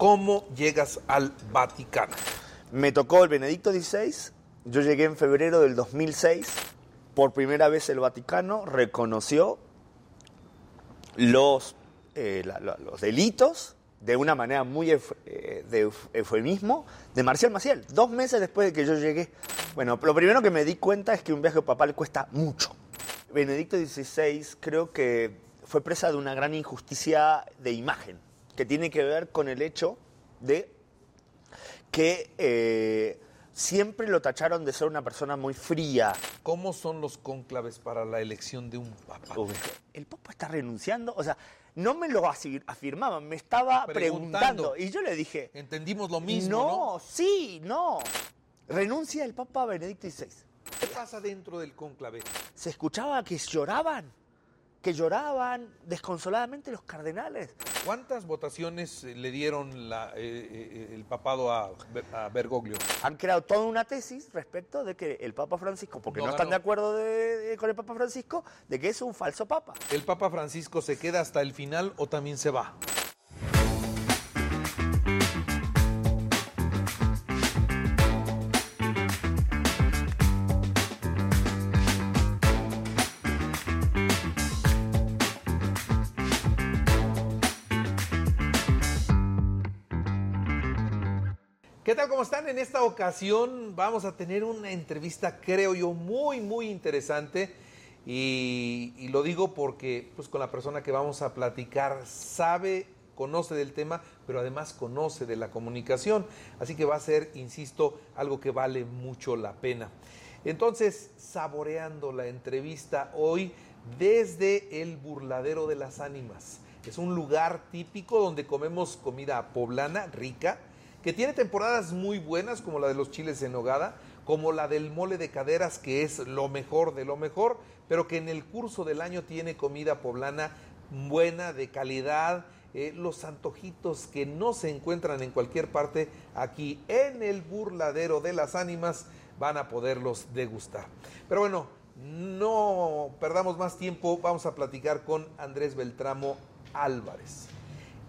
¿Cómo llegas al Vaticano? Me tocó el Benedicto XVI, yo llegué en febrero del 2006, por primera vez el Vaticano reconoció los, eh, los delitos de una manera muy eh, de euf- eufemismo de Marcial Maciel, dos meses después de que yo llegué. Bueno, lo primero que me di cuenta es que un viaje papal cuesta mucho. Benedicto XVI creo que fue presa de una gran injusticia de imagen, que tiene que ver con el hecho de que eh, siempre lo tacharon de ser una persona muy fría. ¿Cómo son los cónclaves para la elección de un papa? Uy, El Papa está renunciando, o sea, no me lo afirmaban, me estaba Preguntando. preguntando. Y yo le dije, Entendimos lo mismo, no, ¿no? sí, no. Renuncia el Papa Benedicto XVI. ¿Qué pasa dentro del cónclave? Se escuchaba que lloraban, que lloraban desconsoladamente los cardenales. ¿Cuántas votaciones eh, le dieron la- eh, eh, el papado a, Ber- a Bergoglio? Han creado toda una tesis respecto de que el Papa Francisco, porque No no, están ganó. de acuerdo de- de- con el Papa Francisco, de que es un falso Papa. ¿El Papa Francisco se queda hasta el final o también se va? ¿Cómo están? En esta ocasión vamos a tener una entrevista, creo yo, muy, muy interesante. Y, y lo digo porque, pues, con la persona que vamos a platicar sabe, conoce del tema, pero además conoce de la comunicación. Así que va a ser, insisto, algo que vale mucho la pena. Entonces, saboreando la entrevista hoy desde el Burladero de las Ánimas. Es un lugar típico donde comemos comida poblana rica, que tiene temporadas muy buenas como la de los chiles en nogada, como la del mole de caderas que es lo mejor de lo mejor, pero que en el curso del año tiene comida poblana buena, de calidad, eh, los antojitos que no se encuentran en cualquier parte aquí en el burladero de las ánimas van a poderlos degustar. Pero bueno, no perdamos más tiempo, vamos a platicar con Andrés Beltramo Álvarez.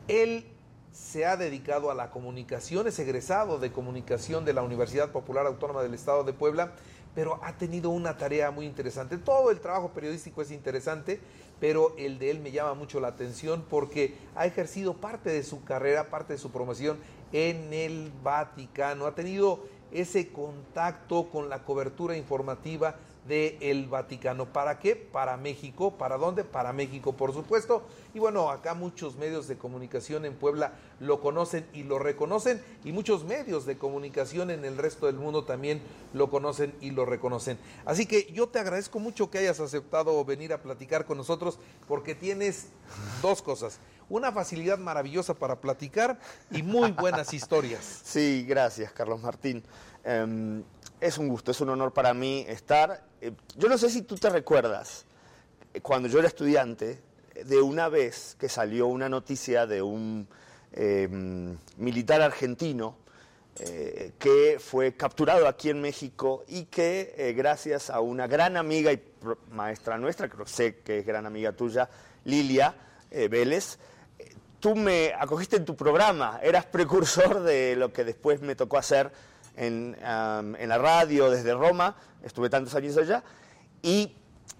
Él se ha dedicado a la comunicación, es egresado de comunicación de la Universidad Popular Autónoma del Estado de Puebla, pero ha tenido una tarea muy interesante. Todo el trabajo periodístico es interesante, pero el de él me llama mucho la atención porque ha ejercido parte de su carrera, parte de su promoción en el Vaticano. Ha tenido ese contacto con la cobertura informativa del el Vaticano. ¿Para qué? Para México. ¿Para dónde? Para México, por supuesto. Y bueno, acá muchos medios de comunicación en Puebla lo conocen y lo reconocen. Y muchos medios de comunicación en el resto del mundo también lo conocen y lo reconocen. Así que yo te agradezco mucho que hayas aceptado venir a platicar con nosotros porque tienes dos cosas. Una facilidad maravillosa para platicar y muy buenas historias. Sí, gracias, Carlos Martín. Eh, es un gusto, es un honor para mí estar. Eh, yo no sé si tú te recuerdas, eh, cuando yo era estudiante, eh, de una vez que salió una noticia de un eh, militar argentino que fue capturado aquí en México y que gracias a una gran amiga y maestra nuestra, creo que sé que es gran amiga tuya, Lilia Vélez, tú me acogiste en tu programa, eras precursor de lo que después me tocó hacer en, am, en la radio desde Roma, estuve tantos años allá, y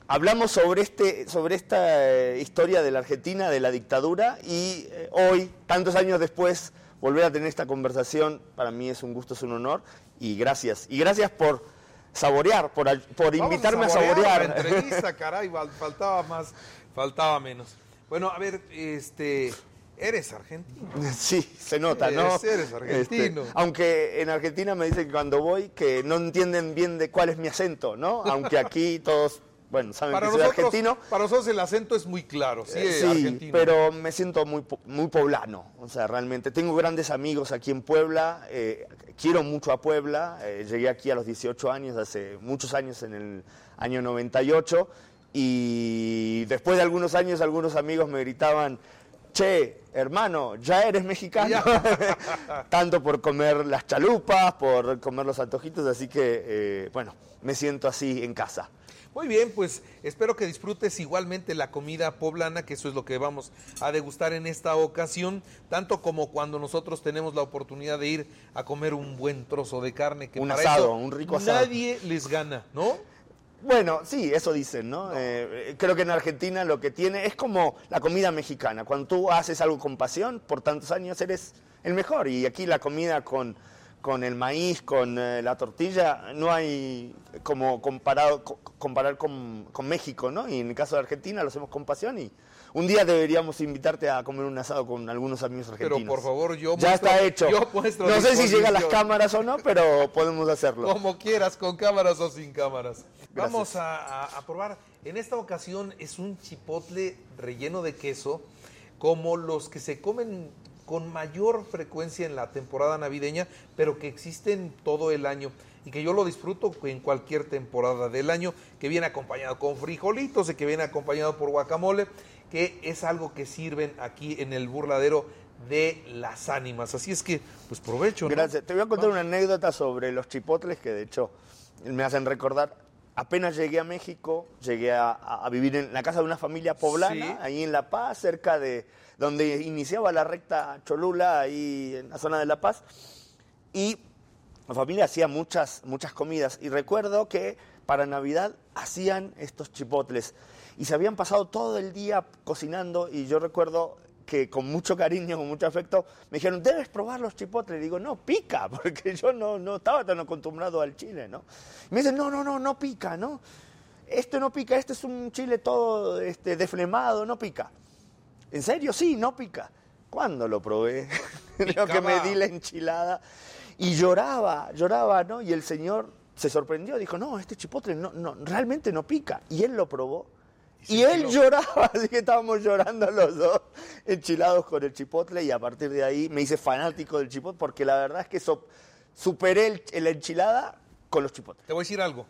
hablamos sobre, este, sobre esta eh, historia de la Argentina, de la dictadura, y eh, hoy, tantos años después, volver a tener esta conversación, para mí es un gusto, es un honor, y gracias. Y gracias por saborear, por, por Vamos invitarme a saborear saborear. La entrevista, caray, fal- faltaba más, faltaba menos. Bueno, a ver, este, eres argentino. Sí, se nota, ¿no? Eres- eres argentino. Este, aunque en Argentina me dicen que cuando voy que no entienden bien de cuál es mi acento, ¿no? Aunque aquí todos, bueno, saben Para que soy argentino. para nosotros el acento es muy claro, sí, Eh, argentino. pero me siento muy, muy poblano. O sea, realmente tengo grandes amigos aquí en Puebla. eh, quiero mucho a Puebla. eh, llegué aquí a los 18 años, hace muchos años, en el año 98. Y después de algunos años, algunos amigos me gritaban, che, hermano, ya eres mexicano. Tanto por comer las chalupas, por comer los antojitos. Así que, eh, bueno, me siento así en casa. Muy bien, pues espero que disfrutes igualmente la comida poblana, que eso es lo que vamos a degustar en esta ocasión, tanto como cuando nosotros tenemos la oportunidad de ir a comer un buen trozo de carne, que Un para asado, eso un rico asado. nadie les gana, ¿no? Bueno, sí, eso dicen, ¿no? Eh, creo que en Argentina lo que tiene es como la comida mexicana. Cuando tú haces algo con pasión, por tantos años eres el mejor. Y aquí la comida con, con el maíz, con eh, la tortilla, no hay como comparado, co- comparar con, con México, ¿no? Y en el caso de Argentina lo hacemos con pasión y un día deberíamos invitarte a comer un asado con algunos amigos Pero argentinos. por favor, yo Ya muestro- está hecho. yo no sé si llega a las cámaras o no, pero podemos hacerlo. Como quieras, con cámaras o sin cámaras. Gracias. Vamos a, a- a probar. En esta ocasión es un chipotle relleno de queso, como los que se comen con mayor frecuencia en la temporada navideña, pero que existen todo el año y que yo lo disfruto en cualquier temporada del año, que viene acompañado con frijolitos y que viene acompañado por guacamole, que es algo que sirven aquí en el burladero de las ánimas. Así es que, pues provecho. ¿no? Gracias. Te voy a contar una anécdota sobre los chipotles que de hecho me hacen recordar. Apenas llegué a México, llegué a, a vivir en la casa de una familia poblana, Sí. ahí en La Paz, cerca de donde iniciaba la recta Cholula, ahí en la zona de La Paz. Y la familia hacía muchas, muchas comidas. Y recuerdo que para Navidad hacían estos chipotles. Y se habían pasado todo el día cocinando. Y yo recuerdo que con mucho cariño, con mucho afecto, me dijeron, debes probar los chipotles. Y digo, no, pica, porque yo no, no estaba tan acostumbrado al chile, ¿no? Y me dicen, no, no, no, no pica, ¿no? Este no pica, este es un chile todo este, desflemado, no pica. ¿En serio? Sí, no pica. ¿Cuándo lo probé? Creo que me di la enchilada y lloraba, lloraba, ¿no? Y el señor se sorprendió, dijo, no, este chipotle no, no, realmente no pica. Y él lo probó. Y él lloraba, así que estábamos llorando los dos, enchilados con el chipotle, y a partir de ahí me hice fanático del chipotle, porque la verdad es que so- superé el- la enchilada con los chipotles. Te voy a decir algo.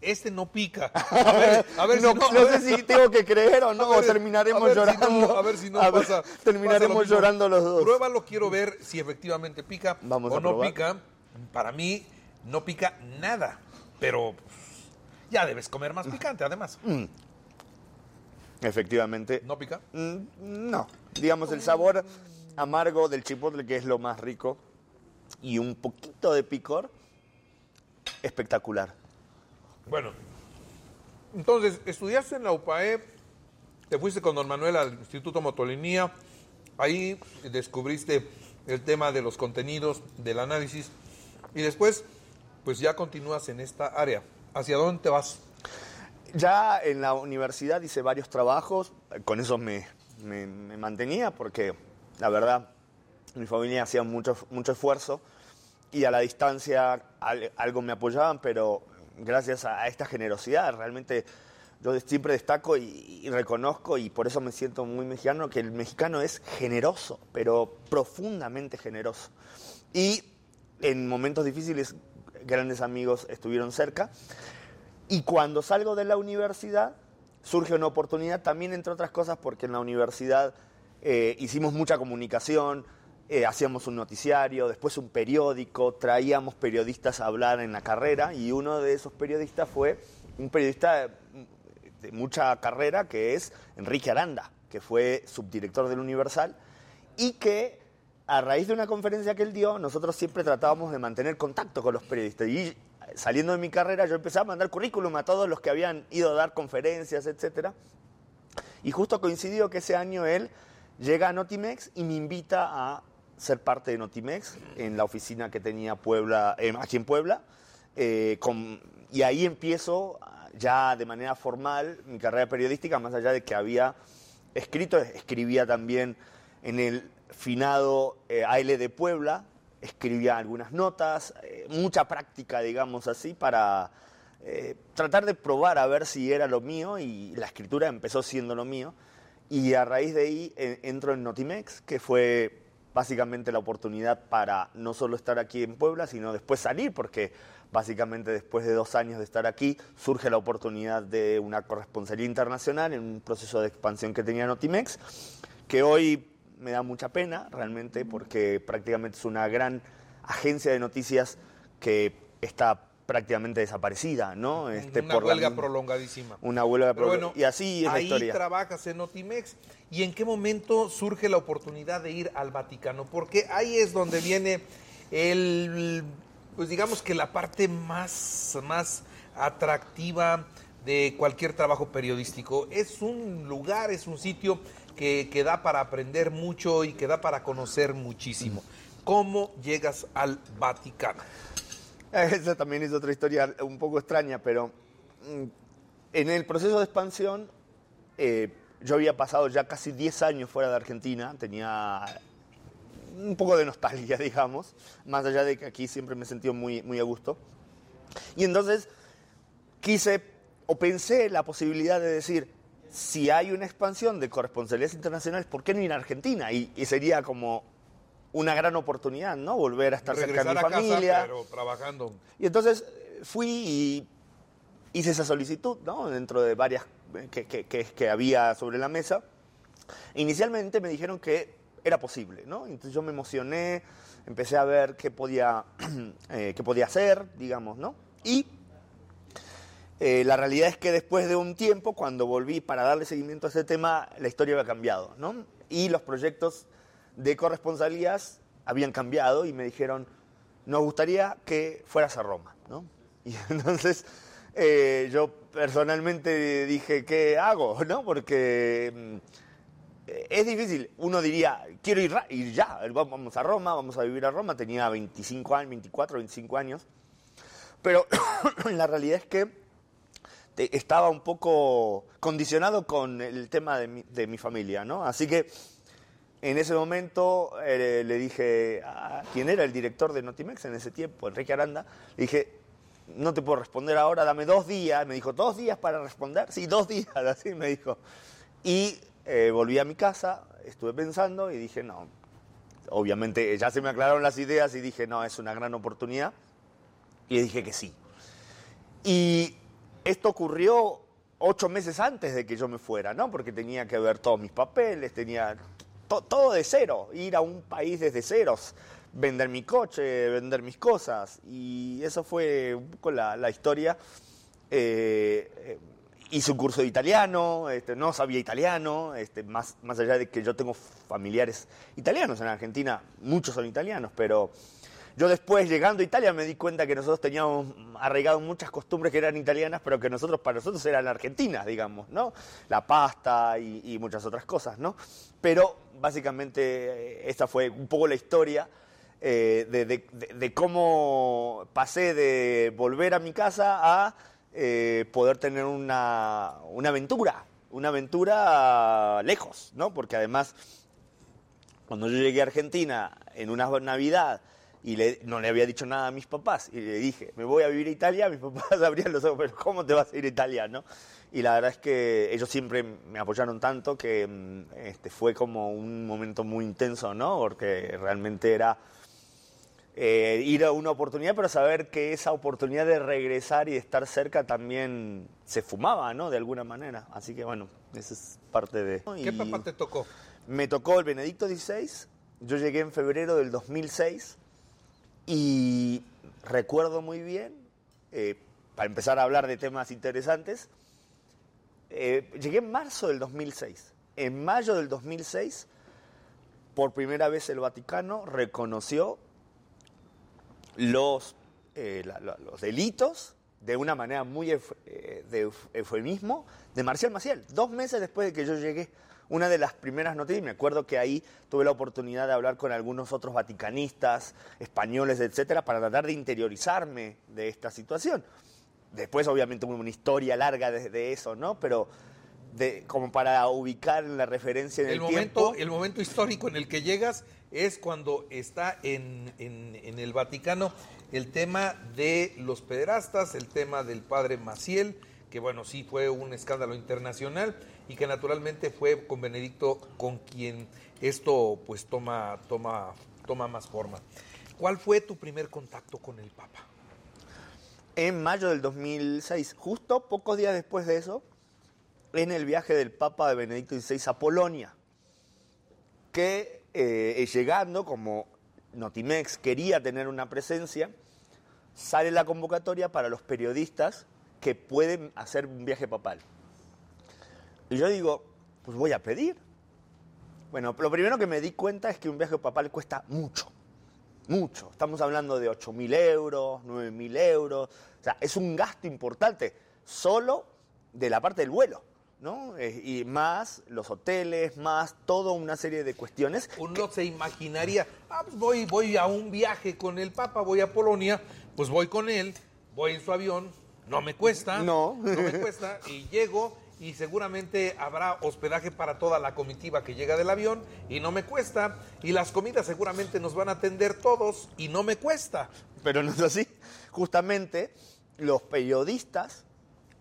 Este no pica. A ver, a ver no, si no. no a ver- sé si tengo que creer o no, ver- o terminaremos a si llorando. no- a ver si no A pasa. pasa terminaremos lo llorando los dos. Pruébalo, quiero ver si efectivamente pica Vamos o a no probar. pica. Para mí no pica nada, pero ya debes comer más picante además. Efectivamente. ¿No pica? Mm, No, digamos el sabor amargo del chipotle que es lo más rico y un poquito de picor espectacular. Bueno, entonces estudiaste en la UPAE, te fuiste con don Manuel al Instituto Motolinía, ahí descubriste el tema de los contenidos, del análisis, y después, pues ya continúas en esta área. ¿Hacia dónde te vas? Ya en la universidad hice varios trabajos, con eso me, me- me mantenía porque la verdad mi familia hacía mucho, mucho esfuerzo y a la distancia al- algo me apoyaban, pero gracias a esta generosidad realmente yo siempre destaco y, y reconozco y por eso me siento muy mexicano que el mexicano es generoso, pero profundamente generoso. Y en momentos difíciles grandes amigos estuvieron cerca. Y cuando salgo de la universidad, surge una oportunidad. También, entre otras cosas, porque en la universidad eh, hicimos mucha comunicación, eh, hacíamos un noticiario, después un periódico, traíamos periodistas a hablar en la carrera. Y uno de esos periodistas fue un periodista de mucha carrera que es Enrique Aranda, que fue subdirector del Universal. Y que a raíz de una conferencia que él dio, nosotros siempre tratábamos de mantener contacto con los periodistas. Y saliendo de mi carrera, yo empecé a mandar currículum a todos los que habían ido a dar conferencias, etcétera. Y justo coincidió que ese año él llega a Notimex y me invita a ser parte de Notimex en la oficina que tenía Puebla, eh, aquí en Puebla. eh, y ahí empiezo ya de manera formal mi carrera periodística, más allá de que había escrito, escribía también en el finado eh, AL de Puebla, escribía algunas notas, eh, mucha práctica, digamos así, para eh, tratar de probar a ver si era lo mío y la escritura empezó siendo lo mío. Y a raíz de ahí eh, entro en Notimex, que fue básicamente la oportunidad para no solo estar aquí en Puebla, sino después salir, porque básicamente después de dos años de estar aquí surge la oportunidad de una corresponsalía internacional en un proceso de expansión que tenía Notimex, que hoy me da mucha pena realmente, porque prácticamente es una gran agencia de noticias que está prácticamente desaparecida, ¿no? Este, una por la huelga misma- prolongadísima. Una huelga prolongada. bueno, y así es la ahí historia. trabajas en Notimex. ¿Y en qué momento surge la oportunidad de ir al Vaticano? Porque ahí es donde viene el, pues digamos que la parte más, más atractiva de cualquier trabajo periodístico. Es un lugar, es un sitio que, que da para aprender mucho y que da para conocer muchísimo. ¿Cómo llegas al Vaticano? Esa también es otra historia un poco extraña, pero mm, en el proceso de expansión eh, yo había pasado ya casi 10 años fuera de Argentina, tenía un poco de nostalgia, digamos, más allá de que aquí siempre me he sentido muy, muy a gusto. Y entonces quise o pensé la posibilidad de decir, si hay una expansión de corresponsalías internacionales, ¿por qué no ir a Argentina? Y, y sería como una gran oportunidad, ¿no? Volver a estar cerca de Regresar mi a familia. casa, pero trabajando. Y entonces eh, fui y hice esa solicitud, ¿no? Dentro de varias eh, que, que- que- que había sobre la mesa. Inicialmente me dijeron que era posible, ¿no? Entonces yo me emocioné, empecé a ver qué podía, eh, qué podía hacer, digamos, ¿no? Y eh, la realidad es que después de un tiempo, cuando volví para darle seguimiento a ese tema, la historia había cambiado, ¿no? Y los proyectos de corresponsalías habían cambiado y me dijeron, nos gustaría que fueras a Roma, ¿no? Y entonces eh, yo personalmente dije, ¿qué hago? ¿no? Porque mm, es difícil. Uno diría, quiero ir, ir ya, vamos a Roma, vamos a vivir a Roma. Tenía 25 años, 24, 25 años. Pero la realidad es que estaba un poco condicionado con el tema de mi, de mi familia, ¿no? Así que en ese momento eh, le dije a quien era el director de Notimex en ese tiempo, Enrique Aranda, le dije, no te puedo responder ahora, dame dos días. Me dijo, ¿dos días para responder? Sí, dos días, así me dijo. Y eh, volví a mi casa, estuve pensando y dije, no, obviamente ya se me aclararon las ideas y dije, no, es una gran oportunidad. Y dije que sí. Y esto ocurrió ocho meses antes de que yo me fuera, ¿no? Porque tenía que ver todos mis papeles, tenía to- todo de cero, ir a un país desde ceros, vender mi coche, vender mis cosas. Y eso fue un poco la, la historia. Eh, eh, hice un curso de italiano, este, no sabía italiano, este, más, más allá de que yo tengo familiares italianos en Argentina, muchos son italianos, pero yo después, llegando a Italia, me di cuenta que nosotros teníamos arraigado muchas costumbres que eran italianas, pero que nosotros, para nosotros eran argentinas, digamos, ¿no? La pasta y, muchas otras cosas, ¿no? Pero básicamente esta fue un poco la historia eh, de- de cómo pasé de volver a mi casa a eh, poder tener una, una aventura, una aventura lejos, ¿no? Porque además cuando yo llegué a Argentina en una Navidad y le- no le había dicho nada a mis papás y le dije, me voy a vivir a Italia, mis papás abrían los ojos, pero ¿cómo te vas a ir a Italia, no? Y la verdad es que ellos siempre me apoyaron tanto que mm, este, fue como un momento muy intenso, ¿no? Porque realmente era eh, ir a una oportunidad, pero saber que esa oportunidad de regresar y de estar cerca también se fumaba, ¿no? De alguna manera. Así que bueno, esa es parte de... ¿Qué Y- papá te tocó? me tocó el Benedicto XVI, yo llegué en febrero del 2006 y recuerdo muy bien, eh, para empezar a hablar de temas interesantes, eh, llegué en marzo del 2006. En mayo del 2006, por primera vez el Vaticano reconoció los, eh, los delitos de una manera muy de euf- eufemismo de Marcial Maciel, dos meses después de que yo llegué. Una de las primeras noticias, me acuerdo que ahí tuve la oportunidad de hablar con algunos otros vaticanistas, españoles, etcétera, para tratar de interiorizarme de esta situación. Después, obviamente, hubo una historia larga de, de eso, ¿no? Pero de, como para ubicar la referencia en el, El momento, tiempo. el momento histórico en el que llegas es cuando está en, en- en el Vaticano el tema de los pederastas, el tema del padre Maciel, que bueno, sí fue un escándalo internacional y que naturalmente fue con Benedicto con quien esto pues toma, toma, toma más forma. ¿Cuál fue tu primer contacto con el Papa? en mayo del 2006, justo pocos días después de eso, en el viaje del Papa de Benedicto XVI a Polonia, que eh, llegando, como Notimex quería tener una presencia, sale la convocatoria para los periodistas que pueden hacer un viaje papal. Y yo digo, pues voy a pedir. Bueno, lo primero que me di cuenta es que un viaje papal cuesta mucho, mucho. Estamos hablando de 8.000 euros, 9.000 euros. O sea, es un gasto importante solo de la parte del vuelo. ¿no? Eh, y más los hoteles, más toda una serie de cuestiones. Uno se imaginaría, ah, pues voy, voy a un viaje con el Papa, voy a Polonia, pues voy con él, voy en su avión, no me cuesta, no, no me cuesta, y llego y seguramente habrá hospedaje para toda la comitiva que llega del avión y no me cuesta, y las comidas seguramente nos van a atender todos y no me cuesta. Pero no es así. Justamente los periodistas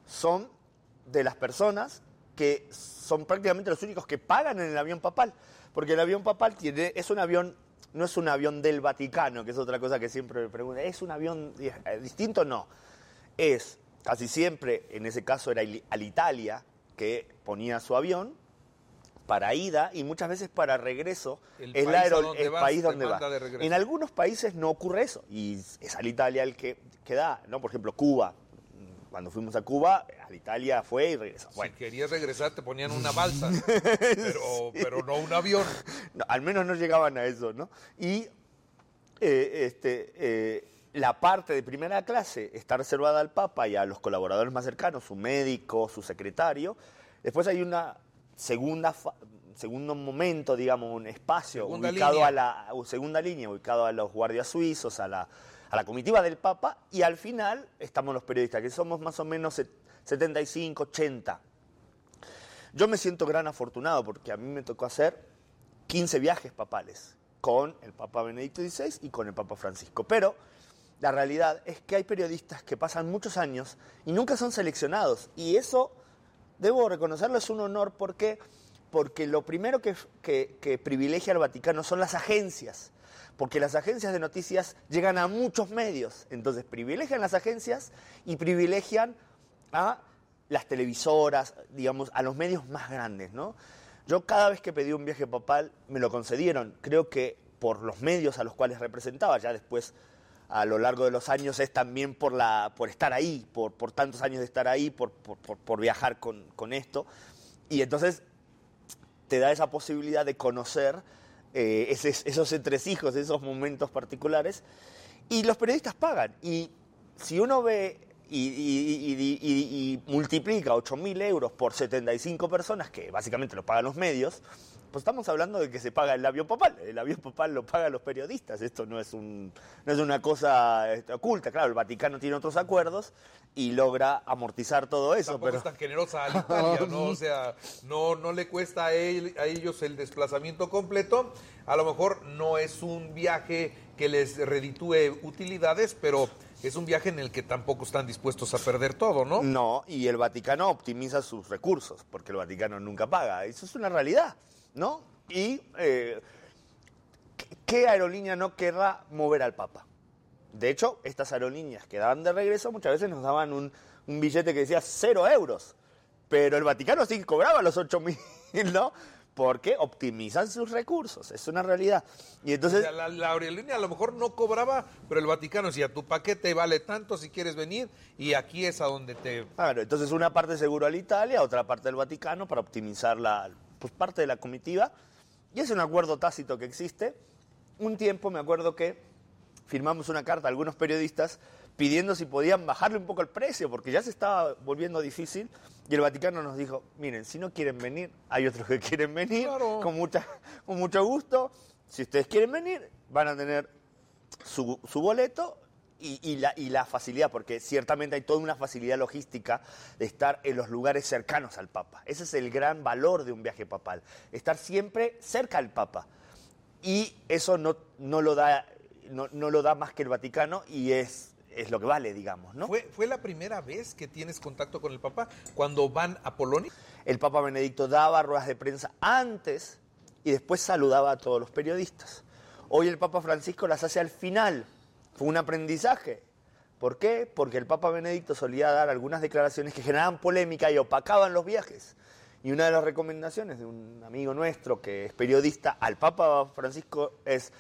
son de las personas que son prácticamente los únicos que pagan en el avión papal, porque el avión papal tiene, es un avión, no es un avión del Vaticano, que es otra cosa que siempre me preguntan, ¿es un avión eh, distinto? No, es casi siempre, en ese caso era Alitalia, que ponía su avión para ida y muchas veces para regreso El es país donde el vas país donde va. En algunos países no ocurre eso y es Alitalia el que, que da, ¿no? Por ejemplo, Cuba. Cuando fuimos a Cuba, Alitalia fue y regresó. Bueno, Si querías regresar te ponían una balsa, pero, pero no un avión. No, al menos no llegaban a eso, ¿no? Y eh, este, eh, la parte de primera clase está reservada al Papa y a los colaboradores más cercanos, su médico, su secretario. Después hay una segunda segundo momento, digamos, un espacio Segunda ubicado línea. a la segunda línea, ubicado a los guardias suizos, a la, a la comitiva del Papa, y al final estamos los periodistas, que somos más o menos set- 75, 80. Yo me siento gran afortunado porque a mí me tocó hacer 15 viajes papales con el Papa Benedicto XVI y con el Papa Francisco. Pero la realidad es que hay periodistas que pasan muchos años y nunca son seleccionados. Y eso, debo reconocerlo, es un honor porque, porque lo primero que, que- privilegia al Vaticano son las agencias. Porque las agencias de noticias llegan a muchos medios. Entonces privilegian las agencias y privilegian a las televisoras, digamos, a los medios más grandes, ¿no? Yo cada vez que pedí un viaje papal me lo concedieron, creo que por los medios a los cuales representaba, ya después a lo largo de los años es también por, la, por estar ahí, por, por tantos años de estar ahí, por, por- por- viajar con, con esto. Y entonces te da esa posibilidad de conocer eh, ese- esos entresijos, esos momentos particulares. Y los periodistas pagan. Y si uno ve y- y- y- y multiplica 8.000 euros por 75 personas, que básicamente lo pagan los medios, pues estamos hablando de que se paga el avión papal. El avión papal lo pagan los periodistas. Esto no es, un, no es una cosa este, oculta. Claro, el Vaticano tiene otros acuerdos y logra amortizar todo eso. Tampoco pero... es tan generosa a Italia, ¿no? O sea, no, no le cuesta a, él- a ellos el desplazamiento completo. A lo mejor no es un viaje que les reditúe utilidades, pero es un viaje en el que tampoco están dispuestos a perder todo, ¿no? No, y el Vaticano optimiza sus recursos, porque el Vaticano nunca paga. Eso es una realidad, ¿no? Y eh, ¿qué- ¿qué aerolínea no querrá mover al Papa? De hecho, estas aerolíneas que daban de regreso muchas veces nos daban un, un billete que decía cero euros, pero el Vaticano sí cobraba los 8 mil, ¿no? Porque optimizan sus recursos, es una realidad. Y entonces... la, la aerolínea a lo mejor no cobraba, pero el Vaticano decía, tu paquete vale tanto si quieres venir y aquí es a donde te... Claro, entonces una parte seguro al Italia, otra parte del Vaticano para optimizar la pues, parte de la comitiva. Y es un acuerdo tácito que existe. Un tiempo me acuerdo que firmamos una carta a algunos periodistas pidiendo si podían bajarle un poco el precio, porque ya se estaba volviendo difícil. Y el Vaticano nos dijo, miren, si no quieren venir, hay otros que quieren venir, Claro. con, mucha, con mucho gusto. Si ustedes quieren venir, van a tener su, su boleto y, y la, y la facilidad, porque ciertamente hay toda una facilidad logística de estar en los lugares cercanos al Papa. Ese es el gran valor de un viaje papal, estar siempre cerca al Papa. Y eso no, no, lo, da, no, no lo da más que el Vaticano y es, es lo que vale, digamos, ¿no? ¿Fue, ¿Fue la primera vez que tienes contacto con el papá cuando van a Polonia? El Papa Benedicto daba ruedas de prensa antes y después saludaba a todos los periodistas. Hoy el Papa Francisco las hace al final. Fue un aprendizaje. ¿Por qué? Porque el Papa Benedicto solía dar algunas declaraciones que generaban polémica y opacaban los viajes. Y una de las recomendaciones de un amigo nuestro que es periodista al Papa Francisco es,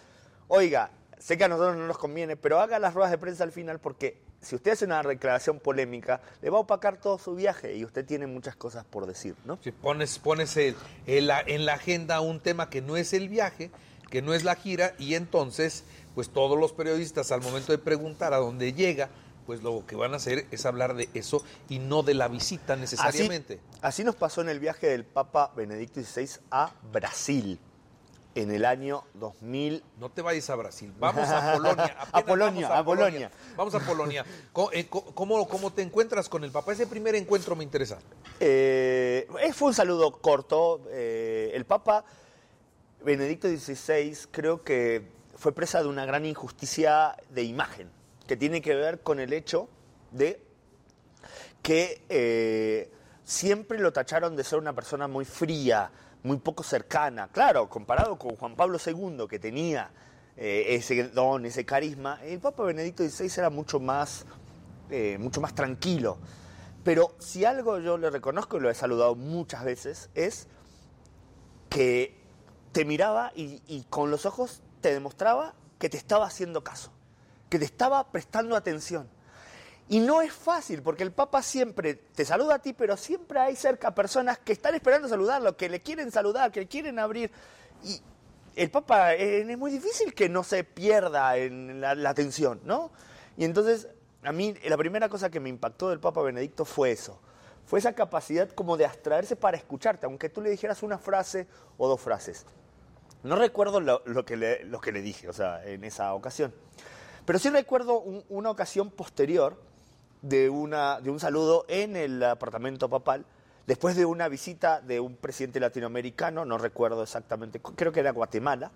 oiga, sé que a nosotros no nos conviene, pero haga las ruedas de prensa al final porque si usted hace una declaración polémica, le va a opacar todo su viaje y usted tiene muchas cosas por decir, ¿no? Si pones, pones en la agenda un tema que no es el viaje, que no es la gira, y entonces, pues todos los periodistas al momento de preguntar a dónde llega, pues lo que van a hacer es hablar de eso y no de la visita necesariamente. Así, así nos pasó en el viaje del Papa Benedicto XVI a Brasil en el año 2000. No te vayas a Brasil, vamos a Polonia. A Polonia, vamos a Polonia. Vamos a Polonia. Eh, ¿Cómo, cómo te encuentras con el Papa? Ese primer encuentro me interesa. Eh, eh, fue un saludo corto. eh, el Papa Benedicto XVI creo que fue presa de una gran injusticia de imagen, que tiene que ver con el hecho de que eh, siempre lo tacharon de ser una persona muy fría, muy poco cercana. Claro, comparado con Juan Pablo II, que tenía eh, ese don, ese carisma, el Papa Benedicto XVI era mucho más, eh, mucho más tranquilo. Pero si algo yo le reconozco, y lo he saludado muchas veces, es que te miraba y, y con los ojos te demostraba que te estaba haciendo caso, que te estaba prestando atención. Y no es fácil, porque el Papa siempre te saluda a ti, pero siempre hay cerca personas que están esperando saludarlo, que le quieren saludar, que le quieren abrir. Y el Papa eh, es muy difícil que no se pierda en la, la atención, ¿no? Y entonces, a mí, la primera cosa que me impactó del Papa Benedicto fue eso. Fue esa capacidad como de abstraerse para escucharte, aunque tú le dijeras una frase o dos frases. No recuerdo lo, que, le, dije, o sea, en esa ocasión. Pero sí recuerdo un- una ocasión posterior de, una, de un saludo en el apartamento papal, después de una visita de un presidente latinoamericano, no recuerdo exactamente, creo que era Guatemala,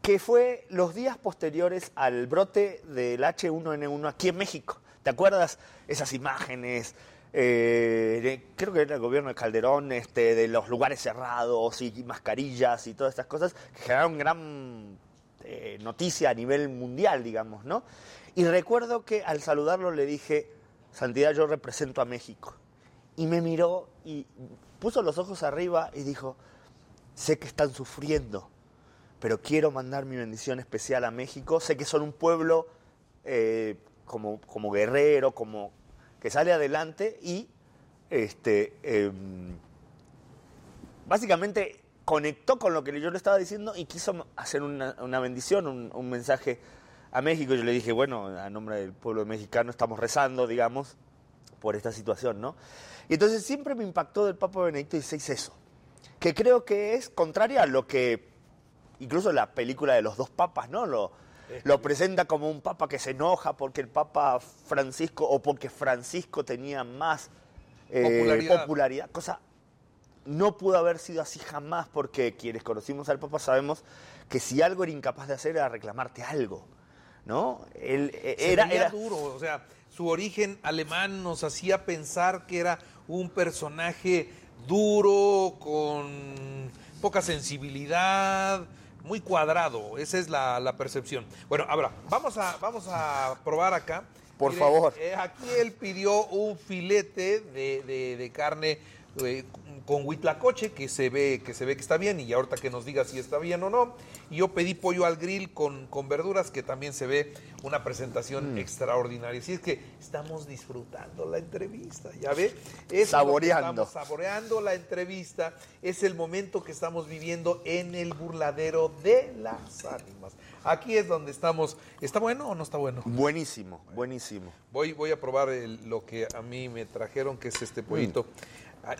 que fue los días posteriores al brote del H1N1 aquí en México. ¿Te acuerdas esas imágenes? Eh, creo que era el gobierno de Calderón, este, de los lugares cerrados y mascarillas y todas estas cosas que generaron gran eh, noticia a nivel mundial, digamos, ¿no? Y recuerdo que al saludarlo le dije, Santidad, yo represento a México. Y me miró y puso los ojos arriba y dijo, sé que están sufriendo, pero quiero mandar mi bendición especial a México. Sé que son un pueblo eh, como, como guerrero, como que sale adelante y este, em, básicamente conectó con lo que yo le estaba diciendo y quiso hacer una, una bendición, un, mensaje a México. Yo le dije, bueno, a nombre del pueblo mexicano estamos rezando, digamos, por esta situación, ¿no? Y entonces siempre me impactó del Papa Benedicto XVI eso, que creo que es contrario a lo que incluso la película de los dos papas, ¿no? Lo, lo presenta como un papa que se enoja porque el Papa Francisco o porque Francisco tenía más eh, Popularidad. popularidad, cosa no pudo haber sido así jamás porque quienes conocimos al Papa sabemos que si algo era incapaz de hacer era reclamarte algo, ¿no? Él eh, era, era duro, o sea, su origen alemán nos hacía pensar que era un personaje duro, con poca sensibilidad, muy cuadrado, esa es la, la percepción. Bueno, ahora, vamos a, vamos a probar acá. Por favor. eh, aquí él pidió un filete de, de- de carne eh, con huitlacoche, que se, ve, que se ve que está bien, y ahorita que nos diga si está bien o no. Y yo pedí pollo al grill con, con verduras, que también se ve una presentación extraordinaria. Así es que estamos disfrutando la entrevista, ¿ya ve? Es Saboreando. estamos saboreando la entrevista. Es el momento que estamos viviendo en el burladero de las ánimas. Aquí es donde estamos. ¿Está bueno o no está bueno? buenísimo, buenísimo. Voy, voy a probar el- lo que a mí me trajeron, que es este pollito. Ah,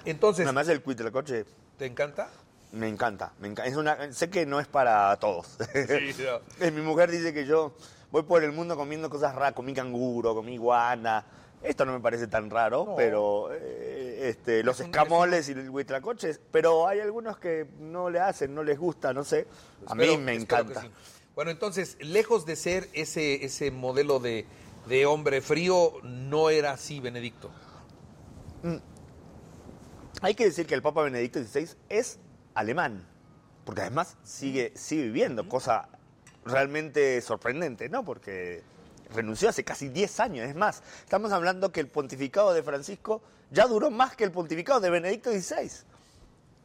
Entonces, Además el coche ¿te encanta? me encanta, me encanta. Es una, sé que no es para todos. Sí, no. Mi mujer dice que yo voy por el mundo comiendo cosas raras, comí canguro, comí iguana. Esto no me parece tan raro, No. pero eh, este, los Es un- escamoles y el huitlacoche, pero hay algunos que no le hacen, no les gusta, no sé. A mí me encanta. sí. Bueno, entonces, lejos de ser ese, ese modelo de, de hombre frío, no era así, Benedicto. Hay que decir que el Papa Benedicto XVI es alemán, porque además sigue, sigue viviendo, cosa realmente sorprendente, ¿no? Porque renunció hace casi 10 años, es más, estamos hablando que el pontificado de Francisco ya duró más que el pontificado de Benedicto XVI.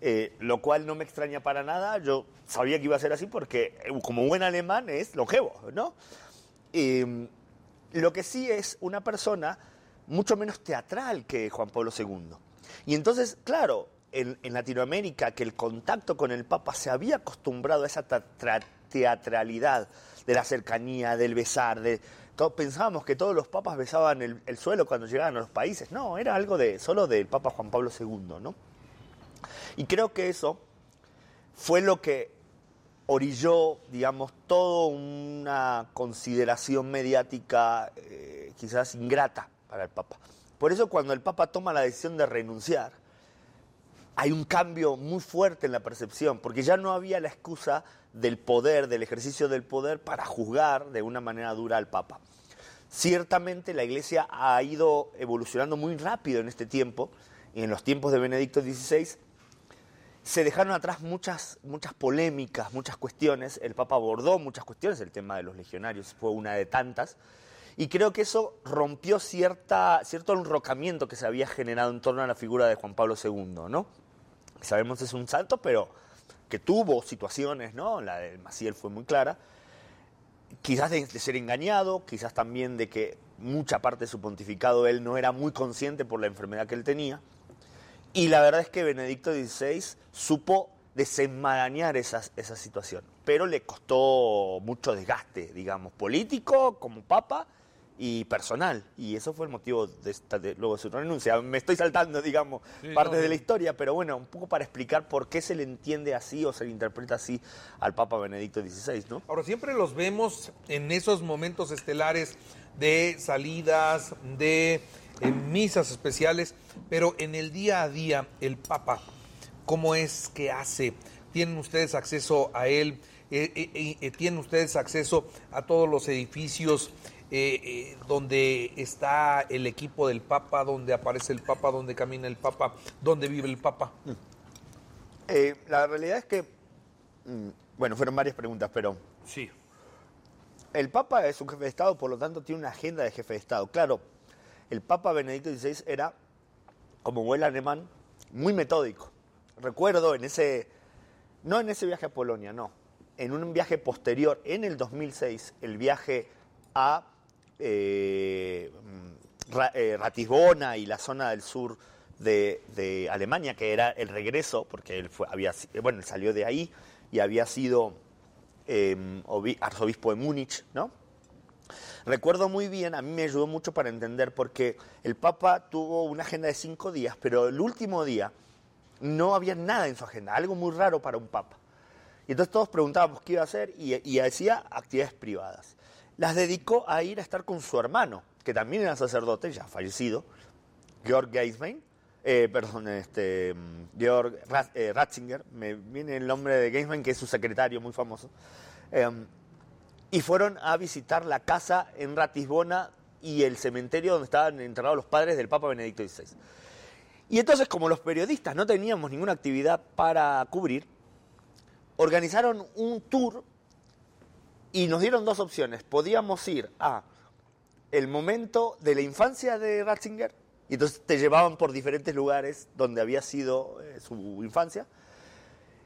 eh, lo cual no me extraña para nada. Yo sabía que iba a ser así porque, eh, como buen alemán, es longevo, ¿no? Eh, lo que sí es una persona mucho menos teatral que Juan Pablo II. Y entonces, claro, en, Latinoamérica, que el contacto con el Papa se había acostumbrado a esa tra- teatralidad de la cercanía, del besar, de pensábamos que todos los papas besaban el, el suelo cuando llegaban a los países. No, era algo de solo del Papa Juan Pablo II, ¿no? Y creo que eso fue lo que orilló, digamos, toda una consideración mediática eh, quizás ingrata para el Papa. Por eso cuando el Papa toma la decisión de renunciar, hay un cambio muy fuerte en la percepción, porque ya no había la excusa del poder, del ejercicio del poder, para juzgar de una manera dura al Papa. Ciertamente la Iglesia ha ido evolucionando muy rápido en este tiempo, y en los tiempos de Benedicto XVI se dejaron atrás muchas, muchas polémicas, muchas cuestiones. El Papa abordó muchas cuestiones, el tema de los legionarios fue una de tantas. Y creo que eso rompió cierta, cierto enrocamiento que se había generado en torno a la figura de Juan Pablo II, ¿no? Sabemos es un santo, pero que tuvo situaciones, ¿no? La de Maciel fue muy clara. Quizás de, de ser engañado, quizás también de que mucha parte de su pontificado él no era muy consciente por la enfermedad que él tenía. Y la verdad es que Benedicto XVI supo desenmarañar esa, esa situación, pero le costó mucho desgaste, digamos, político como papa y personal. Y eso fue el motivo de, esta, de luego de su renuncia. Me estoy saltando, digamos, Sí, partes no, de la historia, pero bueno, un poco para explicar por qué se le entiende así o se le interpreta así al Papa Benedicto XVI, ¿no? Ahora, siempre los vemos en esos momentos estelares de salidas, de eh, misas especiales, pero en el día a día, el Papa, ¿cómo es que hace? ¿Tienen ustedes acceso a él? Eh, eh, ¿Tienen ustedes acceso a todos los edificios eh, eh, donde está el equipo del Papa, donde aparece el Papa, donde camina el Papa, donde vive el Papa? Eh, la realidad es que, mm, bueno, fueron varias preguntas, pero Sí. El Papa es un jefe de Estado, por lo tanto tiene una agenda de jefe de Estado. Claro, el Papa Benedicto XVI era, como buen alemán, muy metódico. Recuerdo en ese, no en ese viaje a Polonia, no, en un viaje posterior, en el 2006, el viaje a eh, mm, eh, Ratisbona y la zona del sur de, Alemania, que era el regreso, porque él fue, había, si- bueno, salió de ahí y había sido eh, obi- arzobispo de Múnich, ¿no? Recuerdo muy bien, a mí me ayudó mucho para entender, porque el Papa tuvo una agenda de cinco días, pero el último día no había nada en su agenda, algo muy raro para un Papa. Y entonces todos preguntábamos qué iba a hacer y, y decía actividades privadas. Las dedicó a ir a estar con su hermano, que también era sacerdote, ya fallecido, Georg Geiswein, eh, perdón, este, mm, Georg eh, Ratzinger, me viene el nombre de Geiswein, que es su secretario muy famoso, Em, y fueron a visitar la casa en Ratisbona y el cementerio donde estaban enterrados los padres del Papa Benedicto XVI. Y entonces, como los periodistas no teníamos ninguna actividad para cubrir, organizaron un tour y nos dieron dos opciones. Podíamos ir a el momento de la infancia de Ratzinger, y entonces te llevaban por diferentes lugares donde había sido eh, su infancia.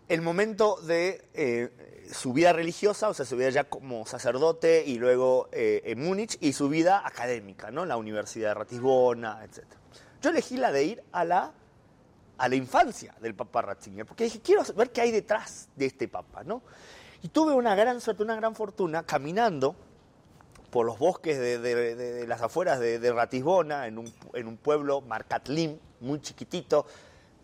El momento de eh, su vida religiosa, o sea, su vida ya como sacerdote y luego eh, en Múnich, y su vida académica, ¿no? La Universidad de Ratisbona, etc. Yo elegí la de ir a la, a la infancia del Papa Ratzinger, porque dije, quiero ver qué hay detrás de este Papa, ¿no? Y tuve una gran suerte, una gran fortuna, caminando por los bosques de, de- de- de las afueras de, Ratisbona, en un, en un pueblo, Marcatlim, muy chiquitito.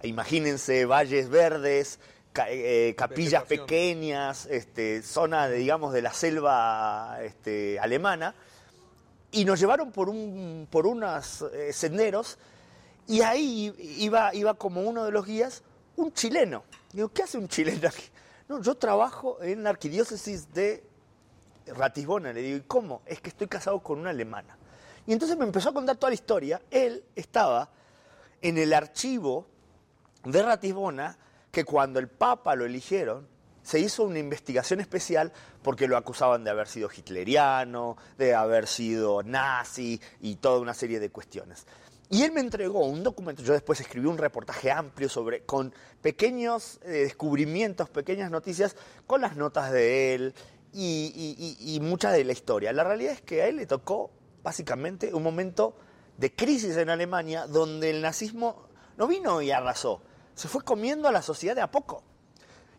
Imagínense valles verdes, ca- eh, capillas pequeñas, este, zona, de, digamos, de la selva este, alemana. Y nos llevaron por, un, por unos eh, senderos y ahí iba, iba como uno de los guías un chileno. Digo, ¿qué hace un chileno aquí? No, yo trabajo en la arquidiócesis de Ratisbona. Le digo, ¿y cómo? Es que estoy casado con una alemana. Y entonces me empezó a contar toda la historia. Él estaba en el archivo de Ratisbona que cuando el Papa lo eligieron, se hizo una investigación especial porque lo acusaban de haber sido hitleriano, de haber sido nazi y toda una serie de cuestiones. Y él me entregó un documento, yo después escribí un reportaje amplio sobre, con pequeños eh, descubrimientos, pequeñas noticias, con las notas de él y, mucha de la historia. La realidad es que a él le tocó básicamente un momento de crisis en Alemania donde el nazismo no vino y arrasó, se fue comiendo a la sociedad de a poco.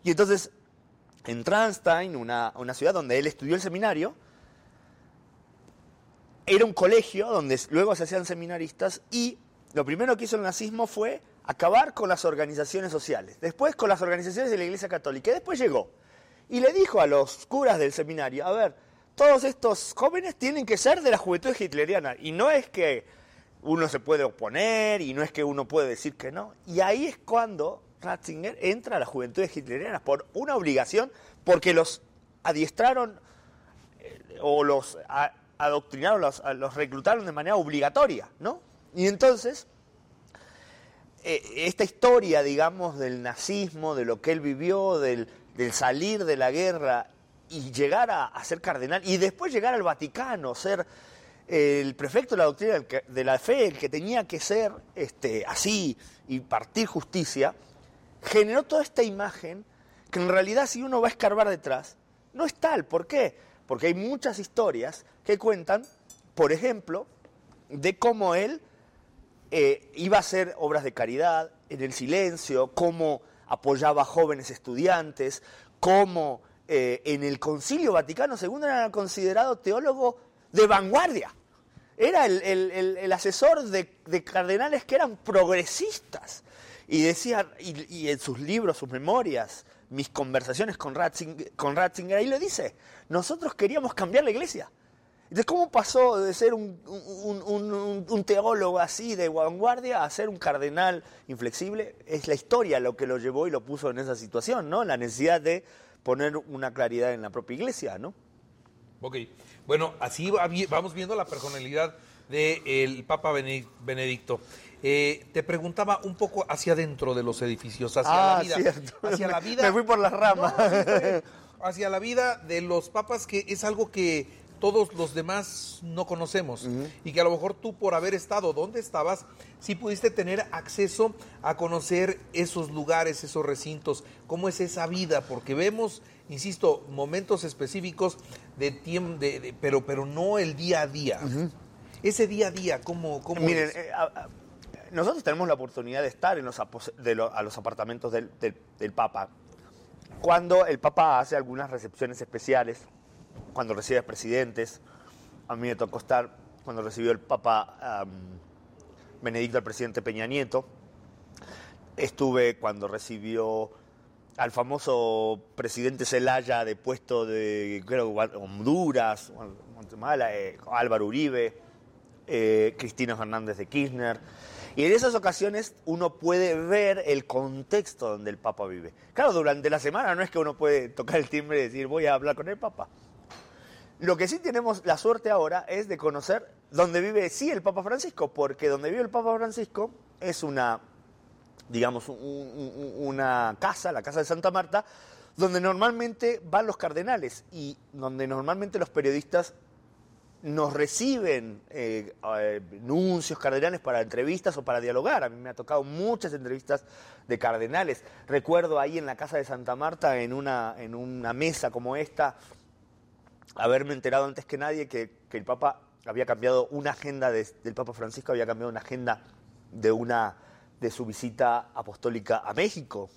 Y entonces, en Transtein, una ciudad donde él estudió el seminario, era un colegio donde luego se hacían seminaristas y lo primero que hizo el nazismo fue acabar con las organizaciones sociales, después con las organizaciones de la Iglesia Católica, y después llegó. Y le dijo a los curas del seminario, a ver, todos estos jóvenes tienen que ser de la juventud hitleriana, y no es que uno se puede oponer, y no es que uno puede decir que no, y ahí es cuando Ratzinger entra a la juventud hitleriana por una obligación, porque los adiestraron eh, o los adoctrinaron, los, los reclutaron de manera obligatoria, ¿no? Y entonces, eh, esta historia, digamos, del nazismo, de lo que él vivió, del, salir de la guerra y llegar a, ser cardenal, y después llegar al Vaticano, ser el prefecto de la doctrina de la fe, el que tenía que ser este, así y partir justicia, generó toda esta imagen que en realidad si uno va a escarbar detrás, no es tal. ¿Por qué? Porque hay muchas historias que cuentan, por ejemplo, de cómo él eh, iba a hacer obras de caridad en el silencio, cómo apoyaba a jóvenes estudiantes, cómo eh, en el Concilio Vaticano II era considerado teólogo de vanguardia. Era el, asesor de, cardenales que eran progresistas. Y decía, y en sus libros, sus memorias, mis conversaciones con Ratzinger, ahí lo dice, nosotros queríamos cambiar la iglesia. Entonces, ¿cómo pasó de ser un, teólogo así de vanguardia a ser un cardenal inflexible? Es la historia lo que lo llevó y lo puso en esa situación, ¿no? La necesidad de poner una claridad en la propia iglesia, ¿no? Ok, bueno, así vamos viendo la personalidad del Papa Benedicto. Eh, te preguntaba un poco hacia adentro de los edificios, hacia la ah, vida. Hacia la vida. Me fui por las ramas. hacia la vida de los papas, que es algo que todos los demás no conocemos y que a lo mejor tú por haber estado donde estabas, sí pudiste tener acceso a conocer esos lugares, esos recintos, cómo es esa vida, porque vemos, insisto, momentos específicos de tiempo, de, pero, pero no el día a día. Ese día a día, ¿cómo, cómo Miren, eh, nosotros tenemos la oportunidad de estar en los, a los apartamentos del, Papa. Cuando el Papa hace algunas recepciones especiales, cuando recibe presidentes, a mí me tocó estar cuando recibió el Papa Benedicto al presidente Peña Nieto, estuve cuando recibió al famoso presidente Zelaya de puesto de Honduras, Guatemala, eh, Álvaro Uribe, eh, Cristina Fernández de Kirchner. Y en esas ocasiones uno puede ver el contexto donde el Papa vive. Claro, durante la semana no es que uno puede tocar el timbre y decir voy a hablar con el Papa. Lo que sí tenemos la suerte ahora es de conocer dónde vive sí el Papa Francisco, porque donde vive el Papa Francisco es una, digamos, una casa, la casa de Santa Marta, donde normalmente van los cardenales y donde normalmente los periodistas nos reciben eh, eh, nuncios cardenales para entrevistas o para dialogar. A mí me ha tocado muchas entrevistas de cardenales. Recuerdo ahí en la casa de Santa Marta, en una, en una mesa como esta, haberme enterado antes que nadie que, el Papa había cambiado una agenda del Papa Francisco, había cambiado una agenda de una de su visita apostólica a México,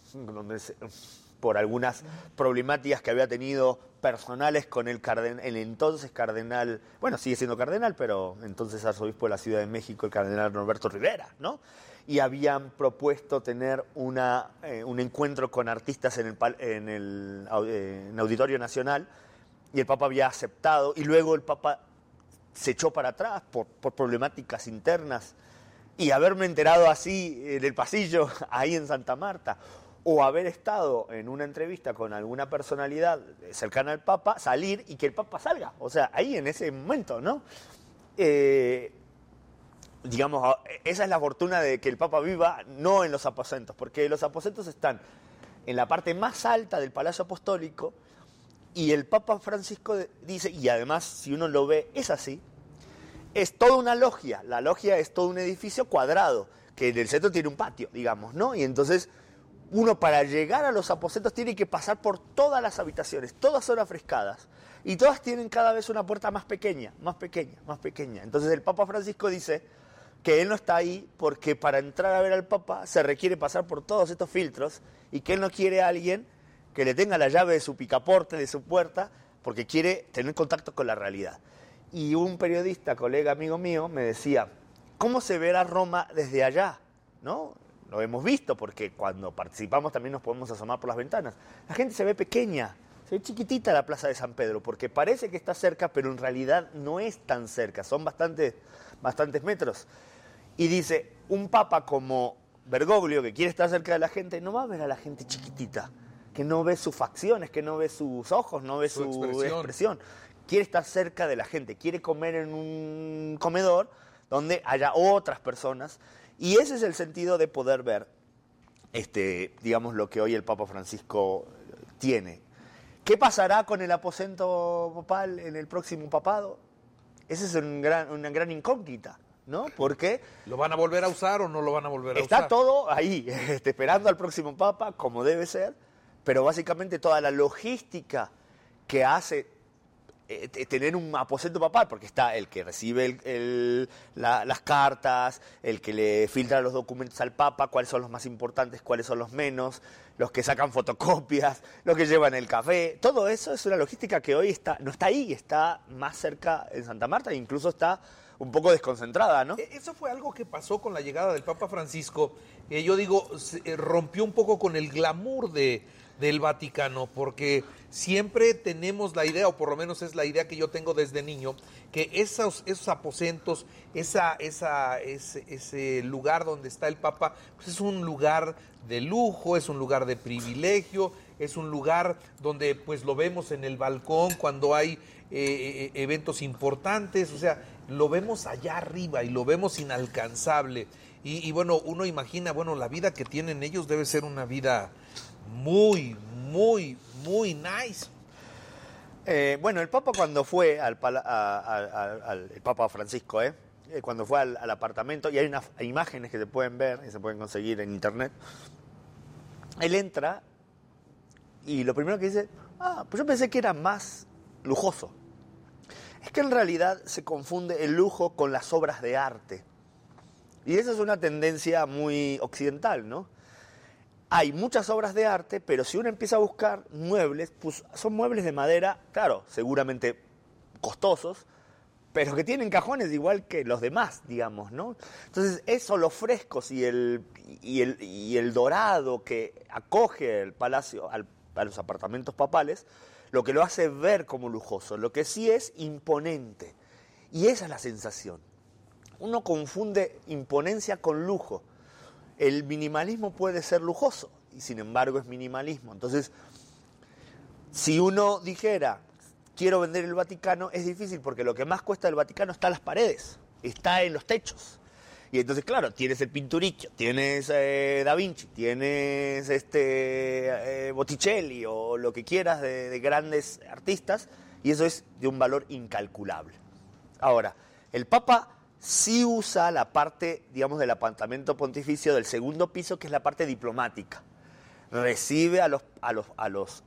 por algunas problemáticas que había tenido personales con el, el entonces cardenal, bueno, sigue siendo cardenal, pero entonces arzobispo de la Ciudad de México, el cardenal Norberto Rivera, ¿no? Y habían propuesto tener una, eh, un encuentro con artistas en el, en el eh, Auditorio Nacional, y el Papa había aceptado, y luego el Papa se echó para atrás por, por problemáticas internas, y haberme enterado así en el pasillo, ahí en Santa Marta, o haber estado en una entrevista con alguna personalidad cercana al Papa, salir y que el Papa salga. O sea, ahí en ese momento, ¿no? Eh, digamos, esa es la fortuna de que el Papa viva no en los aposentos, porque los aposentos están en la parte más alta del Palacio Apostólico y el Papa Francisco dice, y además si uno lo ve, es así, es toda una logia. La logia es todo un edificio cuadrado, que en el centro tiene un patio, digamos, ¿no? Y entonces uno para llegar a los aposentos tiene que pasar por todas las habitaciones, todas son afrescadas. Y todas tienen cada vez una puerta más pequeña, más pequeña, más pequeña. Entonces el Papa Francisco dice que él no está ahí porque para entrar a ver al Papa se requiere pasar por todos estos filtros y que él no quiere a alguien que le tenga la llave de su picaporte, de su puerta, porque quiere tener contacto con la realidad. Y un periodista, colega amigo mío, me decía, ¿cómo se verá Roma desde allá? ¿No? Lo hemos visto porque cuando participamos también nos podemos asomar por las ventanas. La gente se ve pequeña, se ve chiquitita la Plaza de San Pedro, porque parece que está cerca, pero en realidad no es tan cerca, son bastantes, bastantes metros. Y dice, un papa como Bergoglio, que quiere estar cerca de la gente, no va a ver a la gente chiquitita, que no ve sus facciones, que no ve sus ojos, no ve su, expresión. expresión. Quiere estar cerca de la gente, quiere comer en un comedor donde haya otras personas. Y ese es el sentido de poder ver, este, digamos, lo que hoy el Papa Francisco tiene. ¿Qué pasará con el aposento papal en el próximo papado? Esa es un gran- una gran incógnita, ¿no? Porque ¿Lo van a volver a usar o no lo van a volver a Está usar? todo ahí, este, esperando al próximo Papa, como debe ser, pero básicamente toda la logística que hace eh, tener un aposento papal, porque está el que recibe las cartas, el que le filtra los documentos al Papa, cuáles son los más importantes, cuáles son los menos, los que sacan fotocopias, los que llevan el café, todo eso es una logística que hoy está, no está ahí, está más cerca en Santa Marta, incluso está un poco desconcentrada, ¿no? E- Eso fue algo que pasó con la llegada del Papa Francisco. Eh, yo digo, se- eh, rompió un poco con el glamour de, del Vaticano, porque siempre tenemos la idea, o por lo menos es la idea que yo tengo desde niño, que esos, esos aposentos, esa, esa, ese, lugar donde está el Papa, pues es un lugar de lujo, es un lugar de privilegio, es un lugar donde pues lo vemos en el balcón cuando hay eh, eh, eventos importantes, o sea, lo vemos allá arriba y lo vemos inalcanzable. Y, y bueno, uno imagina, bueno, la vida que tienen ellos debe ser una vida muy, muy, muy nice. Eh, bueno, el Papa cuando fue al, el Papa Francisco, ¿eh? Eh, cuando fue al, al apartamento, y hay unas imágenes que se pueden ver y se pueden conseguir en internet, él entra y lo primero que dice, ah, pues yo pensé que era más lujoso. Es que en realidad se confunde el lujo con las obras de arte. Y esa es una tendencia muy occidental, ¿no? Hay muchas obras de arte, pero si uno empieza a buscar muebles, pues son muebles de madera, claro, seguramente costosos, pero que tienen cajones igual que los demás, digamos, ¿no? Entonces, eso, los frescos y el, y el, y el dorado que acoge el palacio, al- a los apartamentos papales, lo que lo hace ver como lujoso, lo que sí es imponente. Y esa es la sensación. Uno confunde imponencia con lujo el minimalismo puede ser lujoso y sin embargo es minimalismo. Entonces, si uno dijera, quiero vender el Vaticano, es difícil porque lo que más cuesta del Vaticano está en las paredes, está en los techos. Y entonces, claro, tienes el Pinturicchio, tienes eh, Da Vinci, tienes este eh, Botticelli o lo que quieras de, de grandes artistas, y eso es de un valor incalculable. Ahora, el Papa sí usa la parte, digamos, del apartamento pontificio del segundo piso, que es la parte diplomática. Recibe a los, a los, a los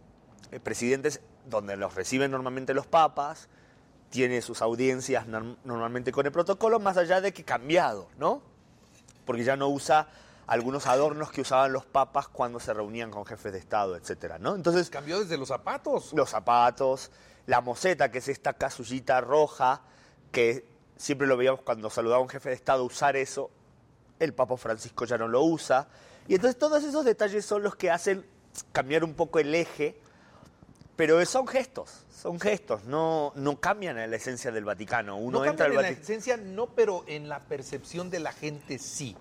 eh, presidentes donde los reciben normalmente los papas, tiene sus audiencias norm- normalmente con el protocolo, más allá de que cambiado, ¿no? Porque ya no usa algunos adornos que usaban los papas cuando se reunían con jefes de Estado, etcétera, ¿no? Entonces, Cambió desde los zapatos. los zapatos, la moseta, que es esta casullita roja, que siempre lo veíamos cuando saludaba a un jefe de Estado usar eso, el Papa Francisco ya no lo usa. Y entonces todos esos detalles son los que hacen cambiar un poco el eje, pero son gestos, son gestos, no, no cambian a la esencia del Vaticano. Uno no entra cambian al en la esencia, no, pero en la percepción de la gente sí.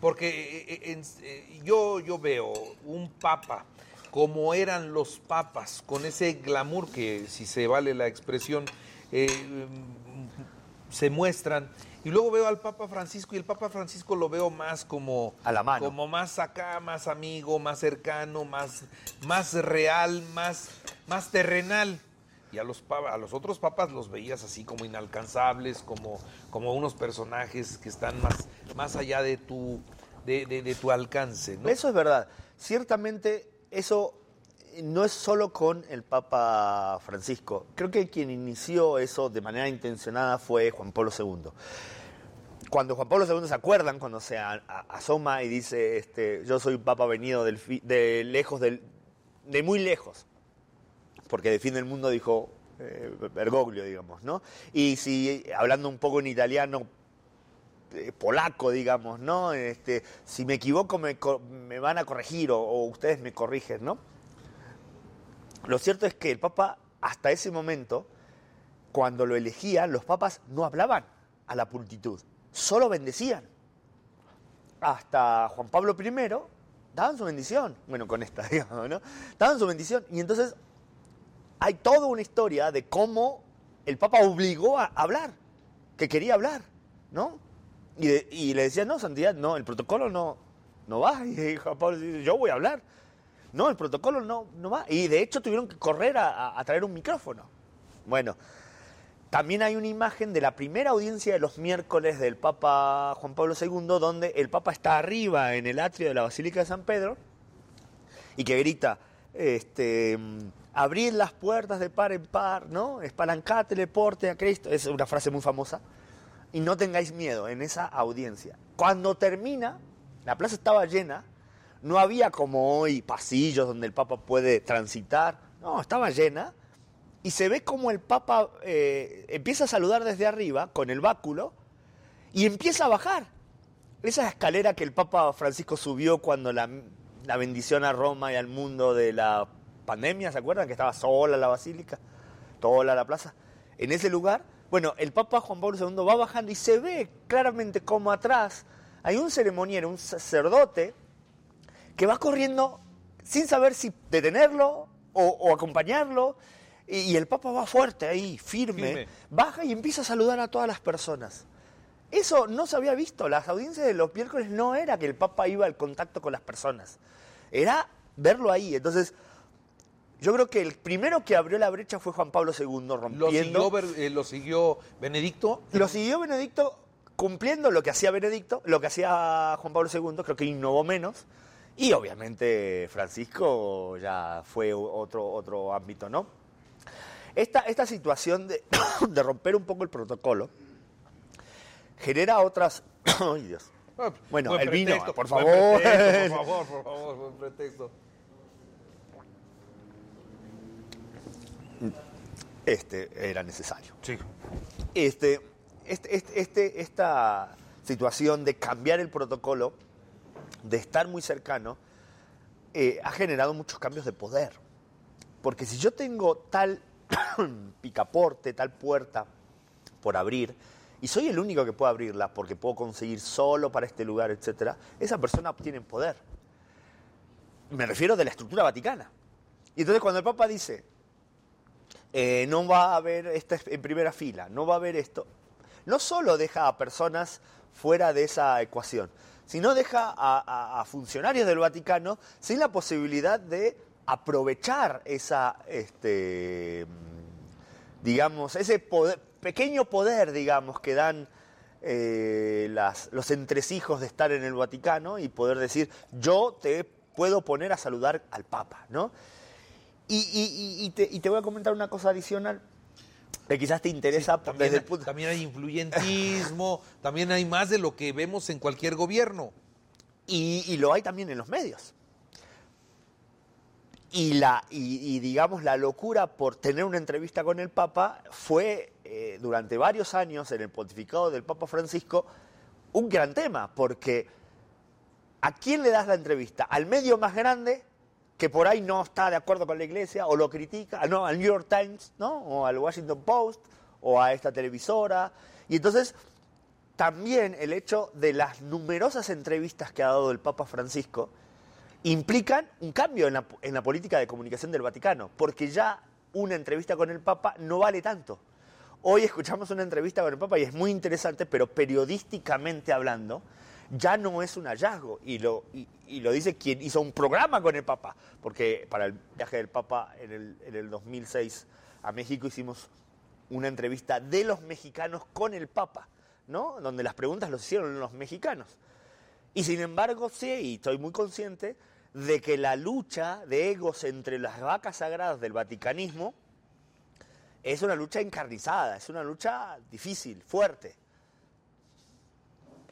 Porque eh, eh, en- eh, yo, yo veo un papa como eran los papas, con ese glamour que, si se vale la expresión, eh, se muestran. Y luego veo al Papa Francisco y el Papa Francisco lo veo más como A la mano. como más acá, más amigo, más cercano, más, más real, más, más terrenal. Y a los, a los otros papas los veías así como inalcanzables, como, como unos personajes que están más, más allá de tu, de, tu alcance. Eso es verdad. Ciertamente eso no es solo con el Papa Francisco. Creo que quien inició eso de manera intencionada fue Juan Pablo II. Cuando Juan Pablo II se acuerdan, cuando se asoma y dice, este, yo soy un papa venido de lejos, del, de muy lejos, porque de fin del mundo dijo eh, Bergoglio, digamos, ¿no? Y si, hablando un poco en italiano, eh, polaco, digamos, ¿no? Este, si me equivoco me, van a corregir o, o, ustedes me corrigen, ¿no? Lo cierto es que el Papa, hasta ese momento, cuando lo elegían, los papas no hablaban a la multitud, solo bendecían. Hasta Juan Pablo I daban su bendición. Bueno, con esta, digamos, ¿no? Daban su bendición. Y entonces hay toda una historia de cómo el Papa obligó a hablar, que quería hablar, ¿no? Y, le decía, no, Santidad, no, el protocolo no, no va. Y Juan Pablo dice, yo voy a hablar. No, el protocolo no, no va. Y de hecho tuvieron que correr a, traer un micrófono. Bueno, también hay una imagen de la primera audiencia de los miércoles del Papa Juan Pablo II, donde el Papa está arriba en el atrio de la Basílica de San Pedro y que grita, este, abrid las puertas de par en par, ¿no? Espalancate, porte a Cristo. Es una frase muy famosa. Y no tengáis miedo en esa audiencia. Cuando termina, la plaza estaba llena, no había como hoy pasillos donde el Papa puede transitar, no, estaba llena y se ve como el Papa eh, empieza a saludar desde arriba con el báculo y empieza a bajar. Esa escalera que el Papa Francisco subió cuando la, bendición a Roma y al mundo de la pandemia, ¿se acuerdan? Que estaba sola la basílica, sola la plaza. En ese lugar, bueno, el Papa Juan Pablo II va bajando y se ve claramente como atrás hay un ceremoniero, un sacerdote, que va corriendo sin saber si detenerlo o acompañarlo y, el Papa va fuerte ahí, firme, baja y empieza a saludar a todas las personas. Eso no se había visto. Las audiencias de los miércoles no era que el Papa iba al contacto con las personas. Era verlo ahí. Entonces, yo creo que el primero que abrió la brecha fue Juan Pablo II, rompiendo. ¿Lo siguió, eh, ¿lo siguió Benedicto? Lo siguió Benedicto cumpliendo lo que hacía Benedicto, lo que hacía Juan Pablo II, creo que innovó menos. Y obviamente Francisco ya fue otro, otro ámbito, ¿no? Esta, situación de, romper un poco el protocolo genera otras... ¡Ay, Dios! Bueno, el vino, por favor. por favor, por favor, buen pretexto. Este era necesario. Sí. Este, este, este, este, esta situación de cambiar el protocolo, de estar muy cercano, eh, ha generado muchos cambios de poder. Porque si yo tengo tal picaporte, tal puerta por abrir, y soy el único que puede abrirla porque puedo conseguir solo para este lugar, etc., esa persona obtiene poder. Me refiero de la estructura vaticana. Y entonces cuando el Papa dice, eh, no va a haber esta en primera fila, no va a haber esto, no solo deja a personas fuera de esa ecuación, sino deja a funcionarios del Vaticano sin la posibilidad de aprovechar esa, este, digamos, ese pequeño poder, digamos, que dan eh, los entresijos de estar en el Vaticano y poder decir, yo te puedo poner a saludar al Papa, ¿no? Y, te, voy a comentar una cosa adicional que quizás te interesa también, desde el También hay influyentismo, también hay más de lo que vemos en cualquier gobierno. y lo hay también en los medios y, la, y, digamos la locura por tener una entrevista con el Papa fue eh, durante varios años en el pontificado del Papa Francisco un gran tema, porque ¿a quién le das la entrevista? ¿Al medio más grande que por ahí no está de acuerdo con la iglesia o lo critica? No, al New York Times, ¿no? O al Washington Post o a esta televisora. Y entonces también el hecho de las numerosas entrevistas que ha dado el Papa Francisco, implican un cambio en la, política de comunicación del Vaticano, porque ya una entrevista con el Papa no vale tanto. Hoy escuchamos una entrevista con el Papa y es muy interesante, pero periodísticamente hablando, ya no es un hallazgo. Y lo, y, lo dice quien hizo un programa con el Papa, porque para el viaje del Papa en el, en el 2006 a México hicimos una entrevista de los mexicanos con el Papa, ¿no? Donde las preguntas los hicieron los mexicanos. Y sin embargo, sí, y estoy muy consciente de que la lucha de egos entre las vacas sagradas del vaticanismo es una lucha encarnizada, es una lucha difícil, fuerte.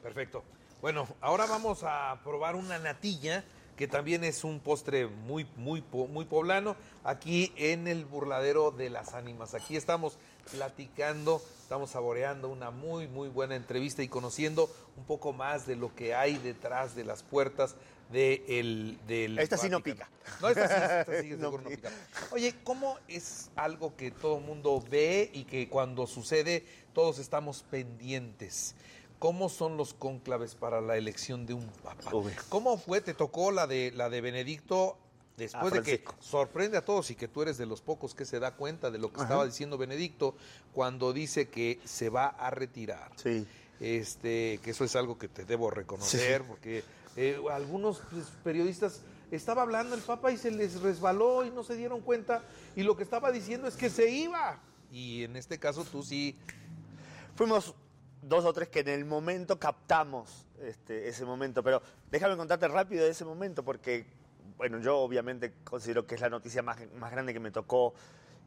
Perfecto. Bueno, ahora vamos a probar una natilla que también es un postre muy, muy, muy poblano, aquí en el burladero de las ánimas. Aquí estamos platicando, estamos saboreando una muy, muy buena entrevista y conociendo un poco más de lo que hay detrás de las puertas de el, del... Esta sí no pica. No, esta sí, esta sí no, no pica. Oye, ¿cómo es algo que todo el mundo ve y que cuando sucede todos estamos pendientes? ¿Cómo son los cónclaves para la elección de un papa? ¿Cómo fue? ¿Te tocó la de la de Benedicto después de que sorprende a todos y que tú eres de los pocos que se da cuenta de lo que estaba diciendo Benedicto cuando dice que se va a retirar? Sí. Este, que eso es algo que te debo reconocer porque eh, algunos pues, periodistas estaba hablando el Papa y se les resbaló y no se dieron cuenta y lo que estaba diciendo es que se iba. Y en este caso tú sí fuimos dos o tres que en el momento captamos este, ese momento. Pero déjame contarte rápido de ese momento, porque, bueno, yo obviamente considero que es la noticia más, más grande que me tocó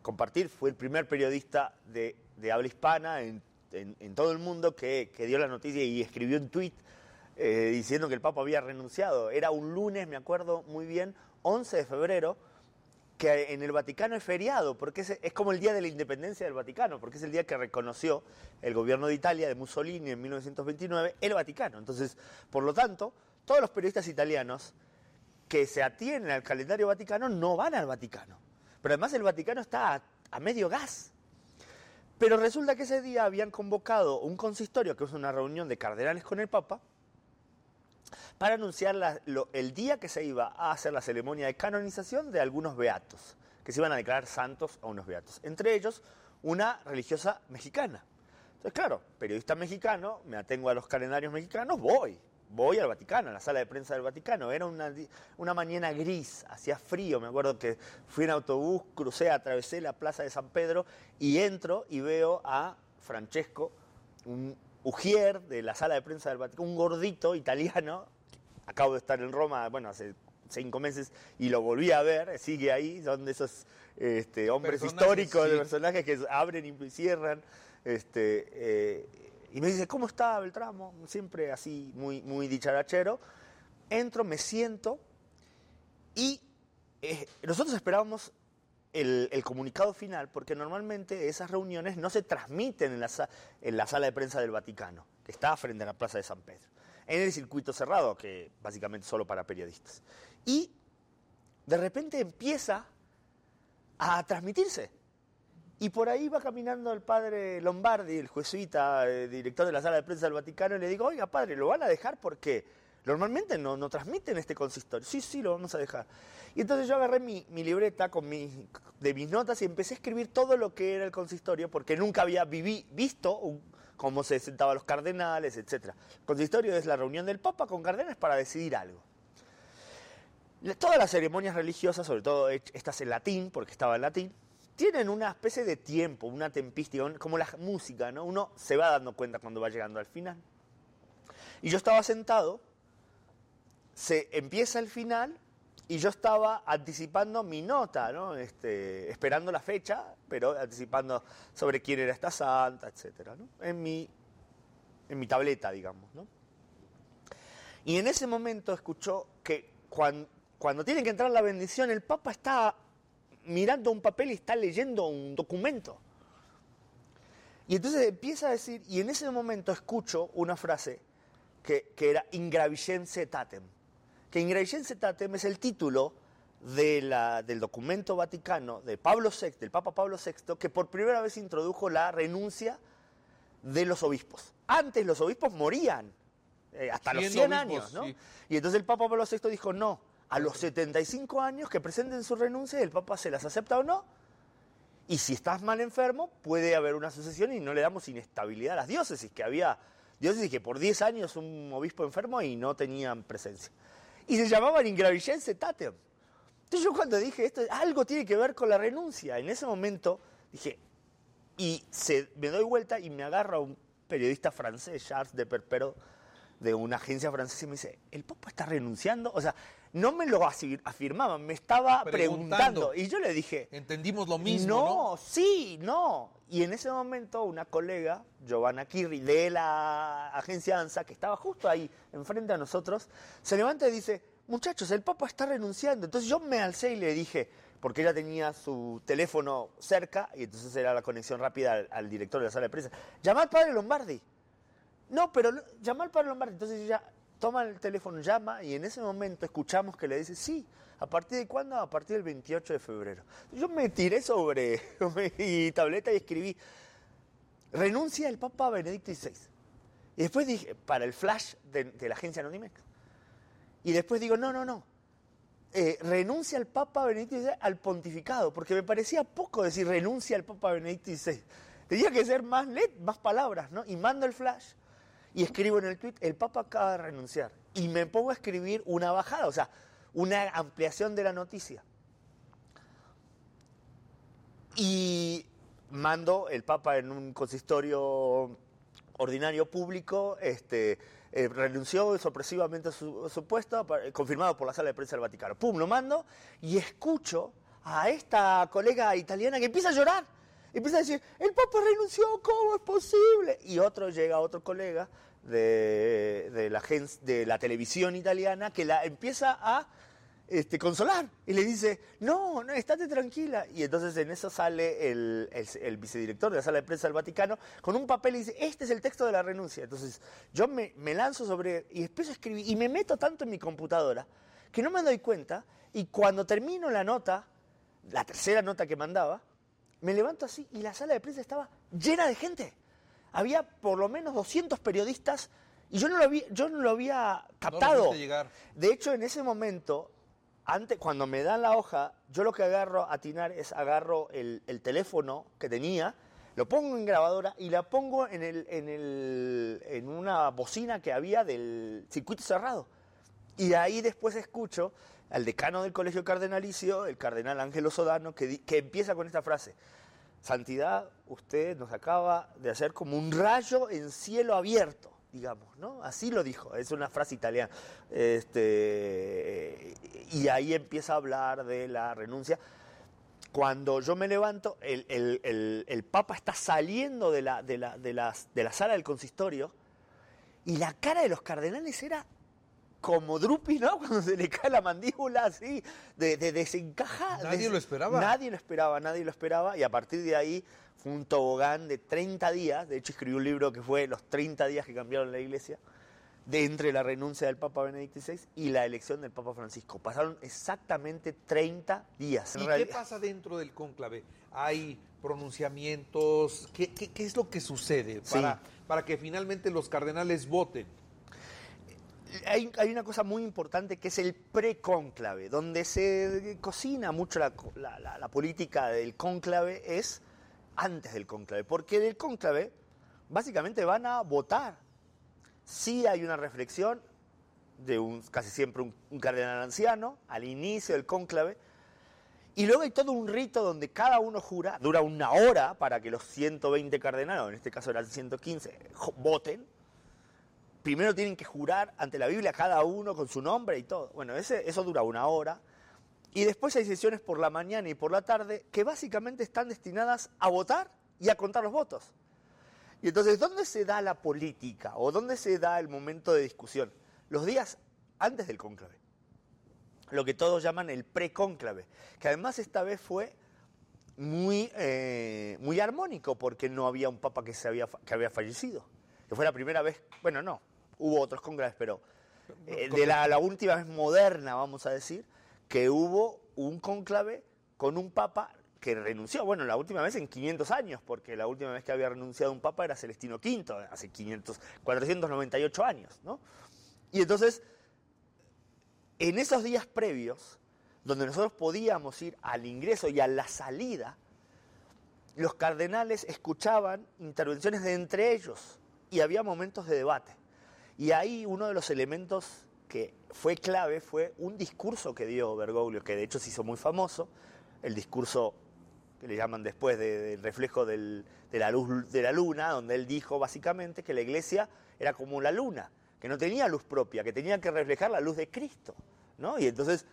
compartir. Fui el primer periodista de, de habla hispana en, en, todo el mundo que, que, dio la noticia y escribió un tweet eh, diciendo que el Papa había renunciado. Era un lunes, me acuerdo muy bien, 11 de febrero que en el Vaticano es feriado, porque es, como el día de la independencia del Vaticano, porque es el día que reconoció el gobierno de Italia, de Mussolini, en 1929, el Vaticano. Entonces, por lo tanto, todos los periodistas italianos que se atienen al calendario vaticano no van al Vaticano. Pero además el Vaticano está a medio gas. Pero resulta que ese día habían convocado un consistorio, que es una reunión de cardenales con el Papa, para anunciar el día que se iba a hacer la ceremonia de canonización de algunos beatos, que se iban a declarar santos a unos beatos. Entre ellos, una religiosa mexicana. Entonces, claro, periodista mexicano, me atengo a los calendarios mexicanos, voy. Voy al Vaticano, a la sala de prensa del Vaticano. Era una, una mañana gris, hacía frío. Me acuerdo que fui en autobús, crucé, atravesé la plaza de San Pedro y entro y veo a Francesco, un ujier de la sala de prensa del Vaticano, un gordito italiano, acabo de estar en Roma, bueno, hace cinco meses y lo volví a ver, sigue ahí, son de esos este, hombres históricos, sí. de personajes que abren y cierran. Este, eh, y me dice, ¿cómo está Beltramo? Siempre así, muy, muy dicharachero. Entro, me siento y eh, nosotros esperábamos el, comunicado final porque normalmente esas reuniones no se transmiten en la, en la sala de prensa del Vaticano, que está frente a la Plaza de San Pedro en el circuito cerrado, que básicamente solo para periodistas. Y de repente empieza a transmitirse. Y por ahí va caminando el padre Lombardi, el jesuita, el director de la sala de prensa del Vaticano, y le digo, oiga padre, ¿lo van a dejar? Porque normalmente no, no transmiten este consistorio. Sí, sí, lo vamos a dejar. Y entonces yo agarré mi, mi libreta con mi, de mis notas y empecé a escribir todo lo que era el consistorio, porque nunca había visto cómo se sentaban los cardenales, etc. El consistorio es la reunión del Papa con cardenales para decidir algo. Todas las ceremonias religiosas, sobre todo estas en latín, porque estaba en latín, tienen una especie de tiempo, una tempística, como la música, ¿no? Uno se va dando cuenta cuando va llegando al final. Y yo estaba sentado, se empieza el final y yo estaba anticipando mi nota, ¿no? este, esperando la fecha, pero anticipando sobre quién era esta santa, etc. ¿no? En, mi, en mi tableta, digamos. ¿no? Y en ese momento escuchó que cuando, tiene que entrar la bendición, el Papa está mirando un papel y está leyendo un documento. Y entonces empieza a decir, y en ese momento escucho una frase que, que era ingravigense tatem que Ingrediense Tatem es el título de la, del documento vaticano de Pablo VI, del Papa Pablo VI, que por primera vez introdujo la renuncia de los obispos. Antes los obispos morían, eh, hasta los 100 obispos, años, ¿no? Sí. Y entonces el Papa Pablo VI dijo, no, a los 75 años que presenten su renuncia, el Papa se las acepta o no, y si estás mal enfermo, puede haber una sucesión y no le damos inestabilidad a las diócesis, que había diócesis que por 10 años un obispo enfermo y no tenían presencia y se llamaban Ingravigense Tatem. Entonces yo cuando dije esto, algo tiene que ver con la renuncia. En ese momento Dije, y me doy vuelta y me agarra un periodista francés, Charles de Perpero, de una agencia francesa, y me dice, ¿el Papa está renunciando? O sea, no me lo afirmaban, me estaba preguntando. Y yo le dije... Entendimos lo mismo. No, sí, no. Y en ese momento una colega, Giovanna Kirri, de la agencia ANSA, que estaba justo ahí, enfrente a nosotros, se levanta y dice, muchachos, el Papa está renunciando. Entonces yo me alcé y le dije, porque ella tenía su teléfono cerca, y entonces era la conexión rápida al, director de la sala de prensa, llama al padre Lombardi. No, pero llama al padre Lombardi. Entonces ella toma el teléfono, llama y en ese momento escuchamos que le dice, sí, ¿a partir de cuándo? A partir del 28 de febrero. Yo me tiré sobre mi tableta y escribí, renuncia el Papa Benedicto XVI. Y después dije, para el flash de, la agencia Anonimex. Y después digo, no, no, no. Eh, renuncia el Papa Benedicto XVI al pontificado, porque me parecía poco decir renuncia al Papa Benedicto XVI. Tenía que ser más más palabras, ¿no? Y mando el flash y escribo en el tweet, el Papa acaba de renunciar. Y me pongo a escribir una bajada, o sea, una ampliación de la noticia. Y mando el Papa en un consistorio ordinario público, este, eh, renunció sorpresivamente a su, su, puesto, confirmado por la sala de prensa del Vaticano. Pum, lo mando y escucho a esta colega italiana que empieza a llorar empieza a decir, el Papa renunció, ¿cómo es posible? Y otro llega, otro colega de, la, televisión italiana que la empieza a este, consolar y le dice, no, no, estate tranquila. Y entonces en eso sale el, el, vicedirector de la sala de prensa del Vaticano con un papel y dice, este es el texto de la renuncia. Entonces yo me, me lanzo sobre, y empiezo a escribir, y me meto tanto en mi computadora que no me doy cuenta, y cuando termino la nota, la tercera nota que mandaba, me levanto así y la sala de prensa estaba llena de gente. Había por lo menos 200 periodistas y yo no lo había, yo no lo había captado. de hecho, en ese momento, antes, cuando me dan la hoja, yo lo que agarro a atinar es agarro el, teléfono que tenía, lo pongo en grabadora y la pongo en, el, en, el, en una bocina que había del circuito cerrado. Y ahí después escucho al decano del Colegio Cardenalicio, el cardenal Ángelo Sodano, que, que empieza con esta frase. Santidad, usted nos acaba de hacer como un rayo en cielo abierto, digamos, ¿no? Así lo dijo, es una frase italiana. Este, y ahí empieza a hablar de la renuncia. Cuando yo me levanto, el, Papa está saliendo de la, de, la, de, de la sala del consistorio y la cara de los cardenales era como Drupi, ¿no? Cuando se le cae la mandíbula así, de, desencaja. Nadie lo esperaba. Nadie lo esperaba, nadie lo esperaba. Y a partir de ahí fue un tobogán de 30 días. De hecho, escribí un libro que fue Los 30 días que cambiaron la iglesia. De entre la renuncia del Papa Benedicto XVI y la elección del Papa Francisco. Pasaron exactamente 30 días. ¿Y qué pasa dentro del cónclave? ¿Hay pronunciamientos? ¿Qué, es lo que sucede para, para que finalmente los cardenales voten? Hay, una cosa muy importante que es el precónclave, donde se cocina mucho la, política del cónclave, es antes del cónclave, porque del cónclave básicamente van a votar. Sí hay una reflexión de un, casi siempre un, un cardenal anciano al inicio del cónclave, y luego hay todo un rito donde cada uno jura, dura una hora para que los 120 cardenales, en este caso eran 115, voten primero tienen que jurar ante la Biblia cada uno con su nombre y todo. Bueno, ese, eso dura una hora. Y después hay sesiones por la mañana y por la tarde que básicamente están destinadas a votar y a contar los votos. Y entonces, ¿dónde se da la política o dónde se da el momento de discusión? Los días antes del cónclave. Lo que todos llaman el precónclave, que además esta vez fue muy, eh, muy armónico porque no había un papa que, se había, que había fallecido. Que fue la primera vez, bueno, no, hubo otros congresos, pero eh, de la, última vez moderna, vamos a decir, que hubo un conclave con un papa que renunció, bueno, la última vez en 500 años, porque la última vez que había renunciado un papa era Celestino V, hace 500, 498 años, ¿no? Y entonces, en esos días previos, donde nosotros podíamos ir al ingreso y a la salida, los cardenales escuchaban intervenciones de entre ellos y había momentos de debate. Y ahí uno de los elementos que fue clave fue un discurso que dio Bergoglio, que de hecho se hizo muy famoso, el discurso que le llaman después del reflejo de la luz de la luna, donde él dijo básicamente que la iglesia era como la luna, que no tenía luz propia, que tenía que reflejar la luz de Cristo. ¿no? Y entonces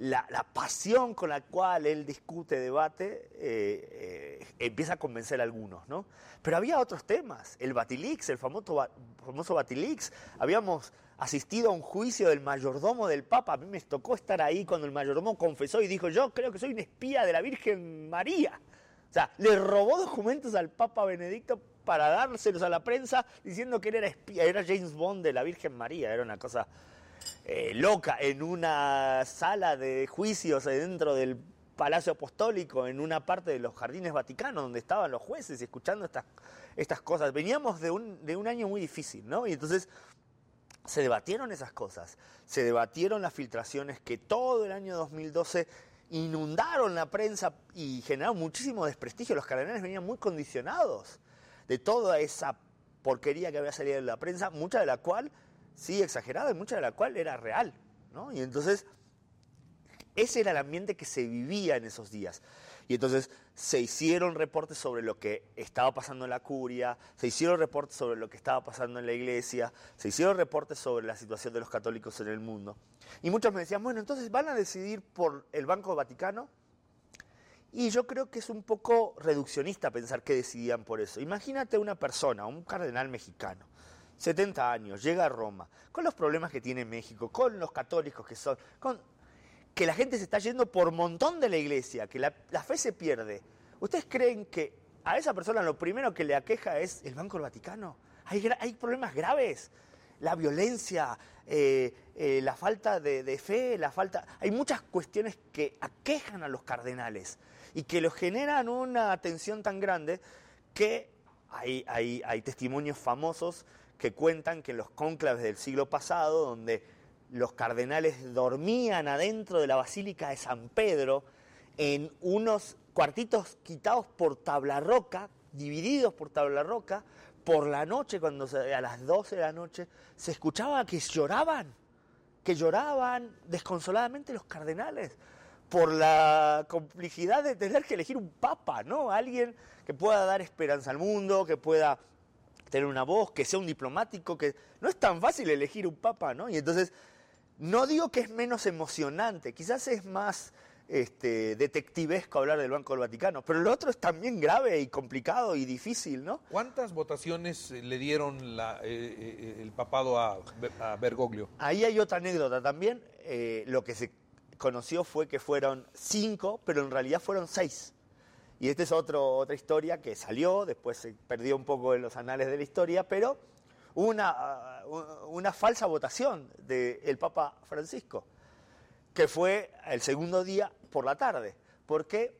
la, pasión con la cual él discute, debate, eh, eh, empieza a convencer a algunos, ¿no? Pero había otros temas, el Batilix, el famoso, famoso Batilix, habíamos asistido a un juicio del mayordomo del Papa, a mí me tocó estar ahí cuando el mayordomo confesó y dijo, yo creo que soy un espía de la Virgen María. O sea, le robó documentos al Papa Benedicto para dárselos a la prensa diciendo que él era espía, era James Bond de la Virgen María, era una cosa eh, loca en una sala de juicios dentro del Palacio Apostólico, en una parte de los jardines vaticanos, donde estaban los jueces y escuchando estas, estas cosas. Veníamos de un, de un año muy difícil, ¿no? Y entonces se debatieron esas cosas, se debatieron las filtraciones que todo el año 2012 inundaron la prensa y generaron muchísimo desprestigio. Los cardenales venían muy condicionados de toda esa porquería que había salido de la prensa, mucha de la cual sí exagerada y mucha de la cual era real. ¿no? Y entonces, ese era el ambiente que se vivía en esos días. Y entonces se hicieron reportes sobre lo que estaba pasando en la curia, se hicieron reportes sobre lo que estaba pasando en la iglesia, se hicieron reportes sobre la situación de los católicos en el mundo. Y muchos me decían, bueno, entonces van a decidir por el Banco Vaticano. Y yo creo que es un poco reduccionista pensar que decidían por eso. Imagínate una persona, un cardenal mexicano, 70 años, llega a Roma, con los problemas que tiene México, con los católicos que son, con que la gente se está yendo por montón de la iglesia, que la, fe se pierde. ¿Ustedes creen que a esa persona lo primero que le aqueja es el Banco del Vaticano? Hay, problemas graves, la violencia, eh, eh, la falta de, fe, la falta... Hay muchas cuestiones que aquejan a los cardenales y que los generan una atención tan grande que hay testimonios famosos que cuentan que en los cónclaves del siglo pasado, donde los cardenales dormían adentro de la Basílica de San Pedro, en unos cuartitos quitados por tabla roca, divididos por tabla roca, por la noche, cuando a las 12 de la noche, se escuchaba que lloraban, que lloraban desconsoladamente los cardenales por la complicidad de tener que elegir un papa, ¿no? Alguien que pueda dar esperanza al mundo, que pueda tener una voz, que sea un diplomático, que no es tan fácil elegir un papa, ¿no? Y entonces, no digo que es menos emocionante, quizás es más este, detectivesco hablar del Banco del Vaticano, pero lo otro es también grave y complicado y difícil, ¿no? ¿Cuántas votaciones le dieron la, eh, eh, el papado a, Bergoglio? Ahí hay otra anécdota también, eh, lo que se conoció fue que fueron cinco, pero en realidad fueron seis. Y esta es otra historia que salió, después se perdió un poco en los anales de la historia, pero una, una falsa votación del Papa Francisco, que fue el segundo día por la tarde. ¿Por qué?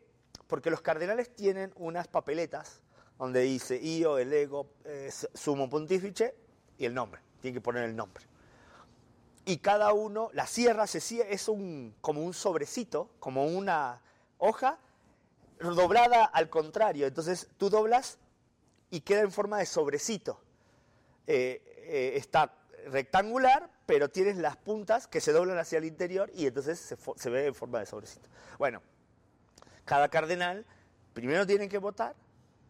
Porque los cardenales tienen unas papeletas donde dice io, el ego, eh, sumo pontífice y el nombre. Tienen que poner el nombre. Y cada uno, la sierra se es un, como un sobrecito, como una hoja doblada al contrario. Entonces tú doblas y queda en forma de sobrecito. Eh, eh, está rectangular, pero tienes las puntas que se doblan hacia el interior y entonces se, ve en forma de sobrecito. Bueno, cada cardenal primero tienen que votar,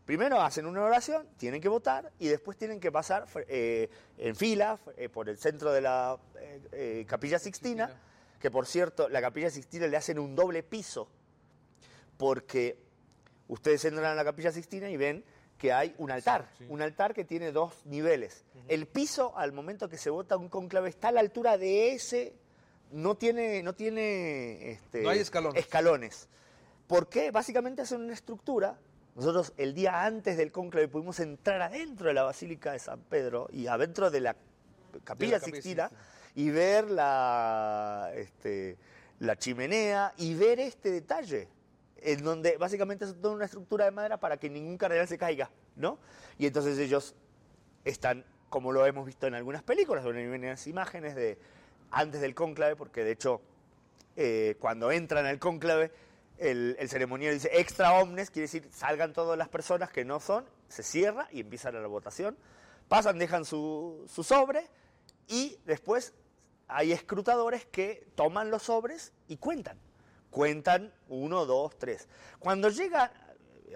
primero hacen una oración, tienen que votar y después tienen que pasar eh, en fila por el centro de la capilla Sixtina, que por cierto, la capilla Sixtina le hacen un doble piso porque ustedes entran a la capilla Sixtina y ven que hay un altar, un altar que tiene dos niveles. El piso, al momento que se vota un conclave, está a la altura de ese, no tiene, no tiene este, hay escalones. escalones. ¿Por qué? Básicamente hacen una estructura. Nosotros el día antes del conclave pudimos entrar adentro de la Basílica de San Pedro y adentro de la capilla, Sixtina y ver la, este, la chimenea y ver este detalle en donde básicamente es toda una estructura de madera para que ningún cardenal se caiga, ¿no? Y entonces ellos están, como lo hemos visto en algunas películas, o en las imágenes de antes del cónclave, porque de hecho eh, cuando entran al cónclave el, el ceremonial dice extra omnes, quiere decir salgan todas las personas que no son, se cierra y empieza la votación, pasan, dejan su, su sobre y después hay escrutadores que toman los sobres y cuentan Cuentan uno, dos, tres. Cuando llega,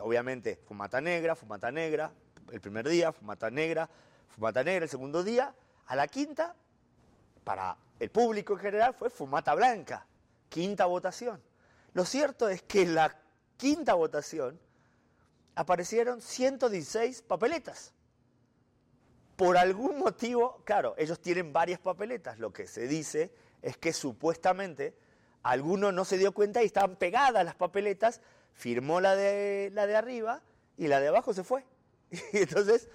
obviamente, fumata negra, fumata negra, el primer día, fumata negra, fumata negra el segundo día, a la quinta, para el público en general, fue fumata blanca, quinta votación. Lo cierto es que en la quinta votación aparecieron 116 papeletas. Por algún motivo, claro, ellos tienen varias papeletas. Lo que se dice es que supuestamente alguno no se dio cuenta y estaban pegadas las papeletas, firmó la de, la de arriba y la de abajo se fue. Y entonces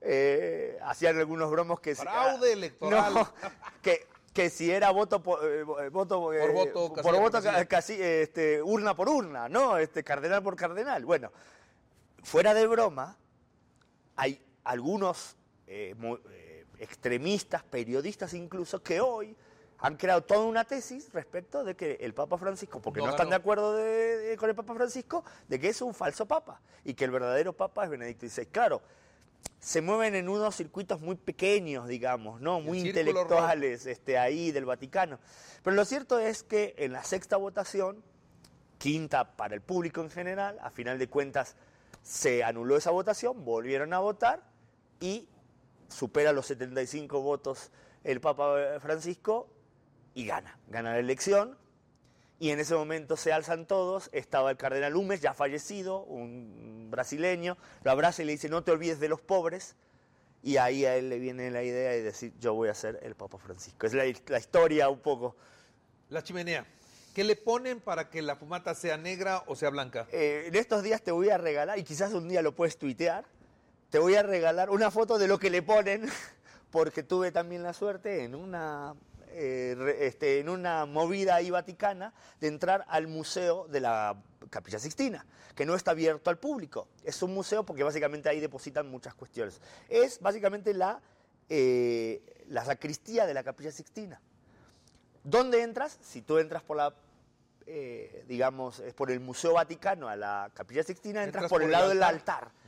eh, hacían algunos bromos que... Fraude electoral. No, que, que si era voto por, eh, voto, Por voto, por voto por casilla. ca- casi, este, urna por urna, ¿no? Este, cardenal por cardenal. Bueno, fuera de broma, hay algunos eh, eh, extremistas, periodistas incluso, que hoy han creado toda una tesis respecto de que el Papa Francisco, porque No no, están de acuerdo de- de- con el Papa Francisco, de que es un falso Papa y que el verdadero Papa es Benedicto XVI. Claro, se mueven en unos circuitos muy pequeños, digamos, ¿no? Muy intelectuales este, ahí del Vaticano. Pero lo cierto es que en la sexta votación, quinta para el público en general, a final de cuentas se anuló esa votación, volvieron a votar y supera los 75 votos el Papa Francisco y gana, gana la elección. Y en ese momento se alzan todos, estaba el cardenal Humes, ya fallecido, un brasileño, lo abraza y le dice, no te olvides de los pobres. Y ahí a él le viene la idea de decir, yo voy a ser el Papa Francisco. Es la, la historia un poco. La chimenea. ¿Qué le ponen para que la fumata sea negra o sea blanca? Eh, en estos días te voy a regalar, y quizás un día lo puedes tuitear, te voy a regalar una foto de lo que le ponen, porque tuve también la suerte en una, eh, re- este, en una movida ahí vaticana de entrar al museo de la Capilla Sixtina, que no está abierto al público. Es un museo porque básicamente ahí depositan muchas cuestiones. Es básicamente la, eh, la sacristía de la Capilla Sixtina. ¿Dónde entras? Si tú entras por la, eh, digamos, es por el Museo Vaticano a la Capilla Sixtina, entras, Entras por, por el lado del altar. altar.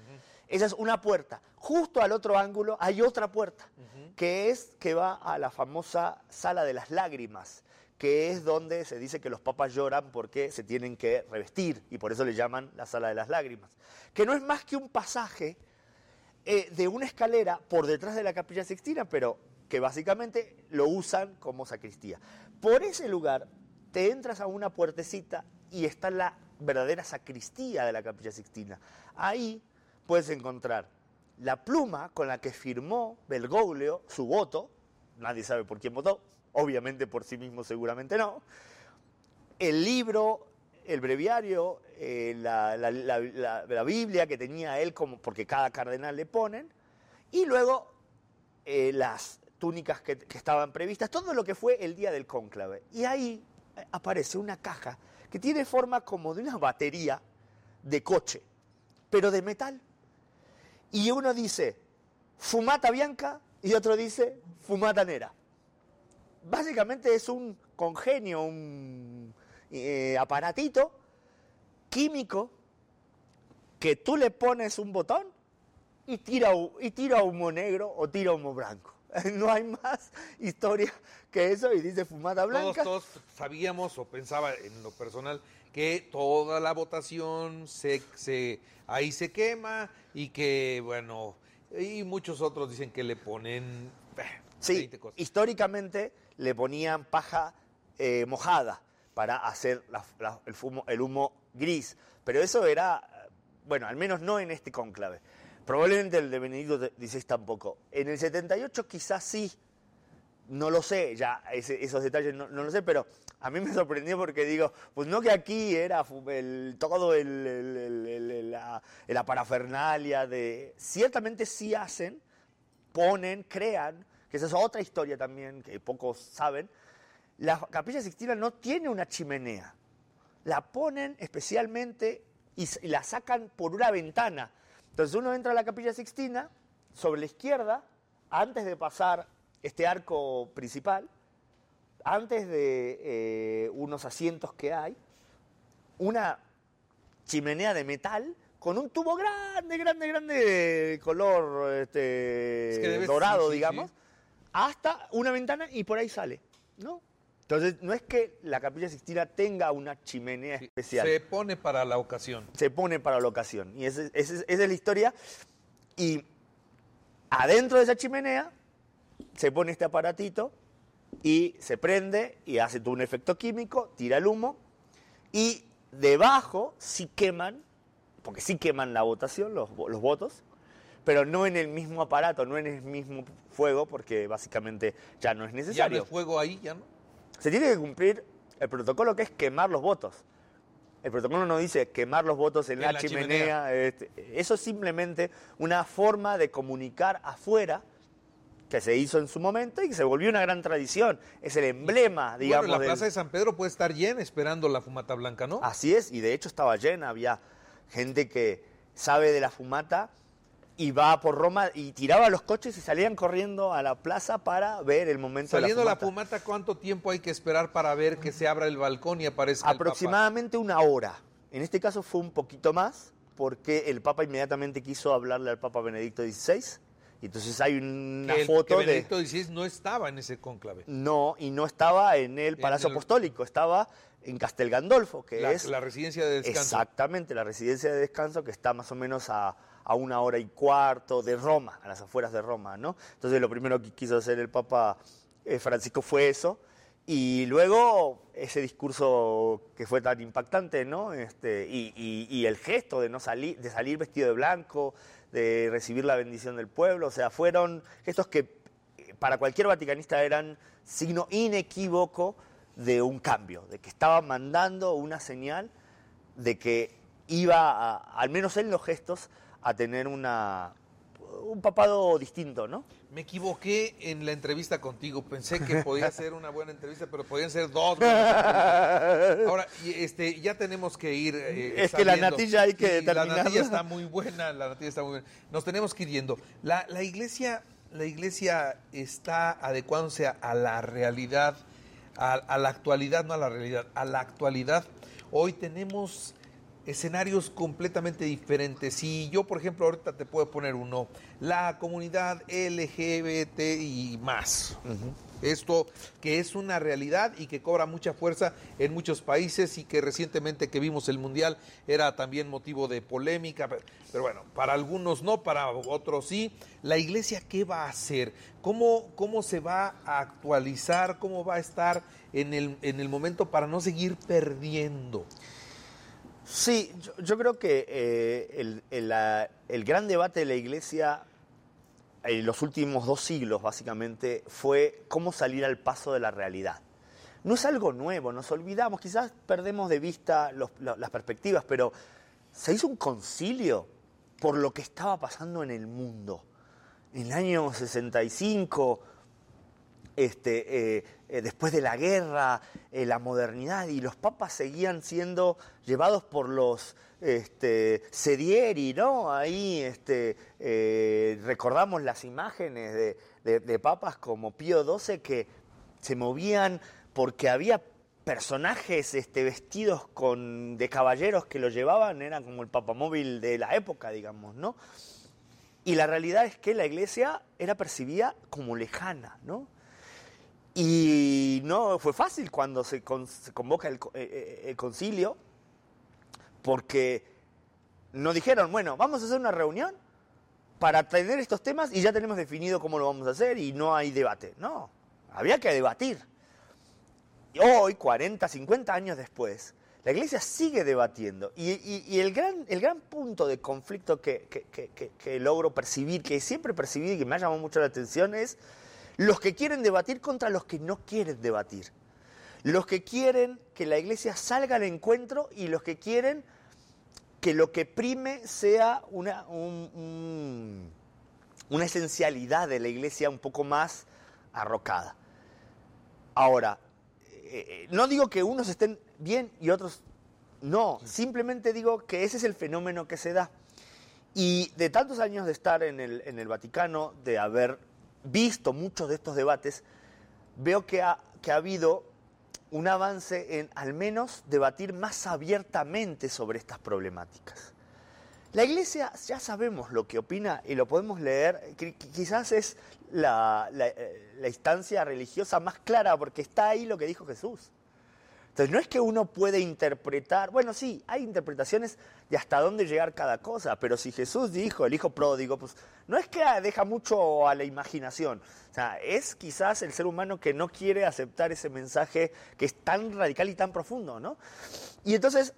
Esa es una puerta. Justo al otro ángulo hay otra puerta, que es que va a la famosa sala de las lágrimas, que es donde se dice que los papas lloran porque se tienen que revestir y por eso le llaman la sala de las lágrimas. Que no es más que un pasaje eh, de una escalera por detrás de la capilla sixtina, pero que básicamente lo usan como sacristía. Por ese lugar te entras a una puertecita y está la verdadera sacristía de la capilla sixtina. Ahí puedes encontrar la pluma con la que firmó Bergoglio su voto, nadie sabe por quién votó, obviamente por sí mismo seguramente no, el libro, el breviario, eh, la, Biblia que tenía él, como, porque cada cardenal le ponen, y luego eh, las túnicas que, que estaban previstas, todo lo que fue el día del cónclave. Y ahí eh, aparece una caja que tiene forma como de una batería de coche, pero de metal. Y uno dice, fumata bianca, y otro dice, fumata nera básicamente es un congenio, un eh, aparatito químico que tú le pones un botón y tira, y tira humo negro o tira humo blanco. No hay más historia que eso y dice fumata Todos, blanca. todos sabíamos o pensaba en lo personal que toda la votación se, se ahí se quema y que bueno y muchos otros dicen que le ponen eh, Sí, 20 cosas. históricamente le ponían paja eh, mojada para hacer la- la- el, fumo- el humo gris, pero eso era, bueno, al menos no en este cónclave. Probablemente el de Benedicto XVI tampoco. En el 78 quizás sí, no lo sé, ya ese- esos detalles no, no lo sé, pero a mí me sorprendió porque digo, pues no que aquí era el, todo el, el- la, parafernalia de... Ciertamente sí hacen, ponen, crean, que esa es otra historia también que pocos saben, la capilla sixtina no tiene una chimenea. La ponen especialmente y, y la sacan por una ventana. Entonces uno entra a la capilla sixtina, sobre la izquierda, antes de pasar este arco principal, antes de eh, unos asientos que hay, una chimenea de metal con un tubo grande, grande, grande, color este, Es que debe- dorado, sí, digamos, sí. hasta una ventana y por ahí sale, ¿no? Entonces, no es que la capilla Sixtina tenga una chimenea especial. Se pone para la ocasión. Se pone para la ocasión. Y esa, esa- esa es la historia. Y adentro de esa chimenea se pone este aparatito y se prende y hace todo un efecto químico, tira el humo y debajo sí queman, porque sí queman la votación, los, los votos, pero no en el mismo aparato, no en el mismo fuego, porque básicamente ya no es Ya no necesario. fuego ahí, ya no. Se tiene que cumplir el protocolo que es quemar los votos. El protocolo no dice quemar los votos en, En la, la chimenea. este, eso es simplemente una forma de comunicar afuera que se hizo en su momento y que se volvió una gran tradición. Es el emblema, digamos. bueno, la del- plaza de San Pedro puede estar llena esperando la fumata blanca, ¿no? Así es, y de hecho estaba llena, había gente que sabe de la fumata y va por Roma y tiraba los coches y salían corriendo a la plaza para ver el momento Saliendo de la la fumata. fumata, ¿cuánto tiempo hay que esperar para ver que se abra el balcón y aparezca el Papa? Aproximadamente una hora. En este caso fue un poquito más, porque el Papa inmediatamente quiso hablarle al Papa Benedicto XVI. Entonces hay una Que el- foto que de. Benedicto XVI no estaba en ese cónclave. No, y no estaba en el Palacio el- Apostólico, estaba en Castel Gandolfo, que La, es la residencia de descanso. exactamente la residencia de descanso que está más o menos a, a una hora y cuarto de Roma, a las afueras de Roma, ¿no? Entonces lo primero que quiso hacer el Papa eh, Francisco fue eso. Y luego ese discurso que fue tan impactante, ¿no? Este, y, y- y el gesto de no salir, de salir vestido de blanco, de recibir la bendición del pueblo, o sea, fueron gestos que eh, para cualquier vaticanista eran signo inequívoco de un cambio, de que estaba mandando una señal de que iba, al menos en los gestos, a tener una, un papado distinto, ¿no? Me equivoqué en la entrevista contigo. Pensé que podía ser una buena entrevista, pero podían ser dos. Ahora, este, ya tenemos que ir. eh, Es que la natilla hay que La natilla está muy buena, la natilla está muy buena. Nos tenemos que ir yendo. La, la iglesia, la iglesia está adecuándose a, a la realidad, a, a la actualidad, no a la realidad, a la actualidad. Hoy tenemos escenarios completamente diferentes. Y yo, por ejemplo, ahorita te puedo poner uno, la comunidad LGBT y más. Esto que es una realidad y que cobra mucha fuerza en muchos países y que recientemente que vimos el Mundial era también motivo de polémica, pe- pero bueno, para algunos no, para otros sí. La iglesia, ¿qué va a hacer? ¿Cómo, cómo se va a actualizar? ¿Cómo va a estar en el, en el momento para no seguir perdiendo? Sí, yo, creo que eh, el, el, gran debate de la Iglesia en los últimos dos siglos, básicamente, fue cómo salir al paso de la realidad. No es algo nuevo, nos olvidamos, quizás perdemos de vista las perspectivas, pero se hizo un concilio por lo que estaba pasando en el mundo. En el año 65, este, eh, eh, después de la guerra, eh, la modernidad, y los papas seguían siendo llevados por los este, sedieri, ¿no? Ahí este, recordamos las imágenes de papas como Pío XII que se movían porque había personajes este, vestidos con, de caballeros que lo llevaban, eran como el papamóvil de la época, digamos, ¿no? Y la realidad es que la iglesia era percibida como lejana, ¿no? Y no fue fácil cuando se, con- se convoca el, co- eh, eh, el concilio, porque no dijeron, bueno, vamos a hacer una reunión para tener estos temas y ya tenemos definido cómo lo vamos a hacer y no hay debate. No, había que debatir. Hoy, 40, 50 años después, la iglesia sigue debatiendo. Y, el, gran, el gran punto de conflicto que- que- que logro percibir, que siempre percibí y que me ha llamado mucho la atención, es los que quieren debatir contra los que no quieren debatir. Los que quieren que la iglesia salga al encuentro y los que quieren que lo que prime sea una, un- un- una esencialidad de la iglesia un poco más arrocada. Ahora, eh, eh, no digo que unos estén bien y otros no, simplemente digo que ese es el fenómeno que se da. Y de tantos años de estar en el, en el Vaticano, de haber visto muchos de estos debates, veo que ha, habido un avance en al menos debatir más abiertamente sobre estas problemáticas. La iglesia ya sabemos lo que opina y lo podemos leer, Qu- qu- quizás es eh, la instancia religiosa más clara porque está ahí lo que dijo Jesús. Entonces no es que uno puede interpretar, bueno sí, hay interpretaciones de hasta dónde llegar cada cosa, pero si Jesús dijo el hijo pródigo, pues no es que deja mucho a la imaginación, o sea, es quizás el ser humano que no quiere aceptar ese mensaje que es tan radical y tan profundo, ¿no? Y entonces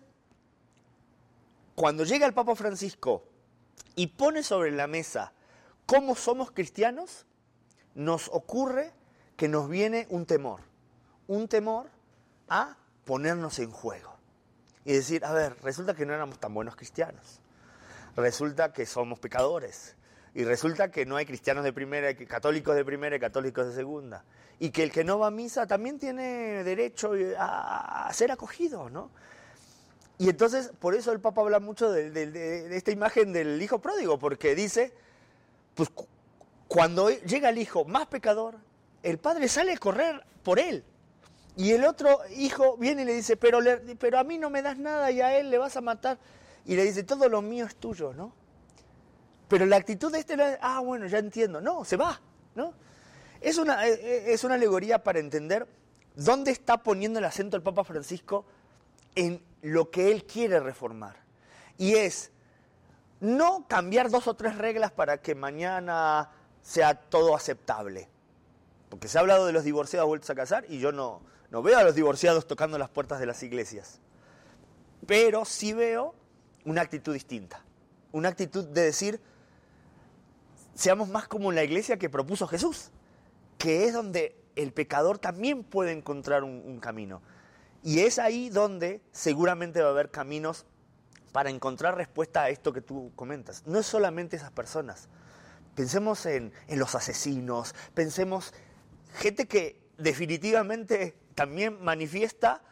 cuando llega el Papa Francisco y pone sobre la mesa cómo somos cristianos, nos ocurre que nos viene un temor, un temor a ponernos en juego y decir, a ver, resulta que no éramos tan buenos cristianos, resulta que somos pecadores y resulta que no hay cristianos de primera, católicos de primera y católicos de segunda y que el que no va a misa también tiene derecho a, ser acogido, ¿no? Y entonces, por eso el Papa habla mucho de, de- esta imagen del hijo pródigo, porque dice, pues cu- cuando llega el hijo más pecador, el padre sale a correr por él. Y el otro hijo viene y le dice, pero, le- pero a mí no me das nada y a él le vas a matar. Y le dice, todo lo mío es tuyo, ¿no? Pero la actitud de este, ah, bueno, ya entiendo. No, se va, ¿no? Es una, eh, eh, es una alegoría para entender dónde está poniendo el acento el Papa Francisco en lo que él quiere reformar. Y es no cambiar dos o tres reglas para que mañana sea todo aceptable. Porque se ha hablado de los divorciados vueltos a casar y yo no, no veo a los divorciados tocando las puertas de las iglesias. Pero sí veo una actitud distinta. Una actitud de decir, seamos más como la iglesia que propuso Jesús, que es donde el pecador también puede encontrar un, camino. Y es ahí donde seguramente va a haber caminos para encontrar respuesta a esto que tú comentas. No es solamente esas personas. Pensemos en, en los asesinos, pensemos gente que definitivamente también manifiesta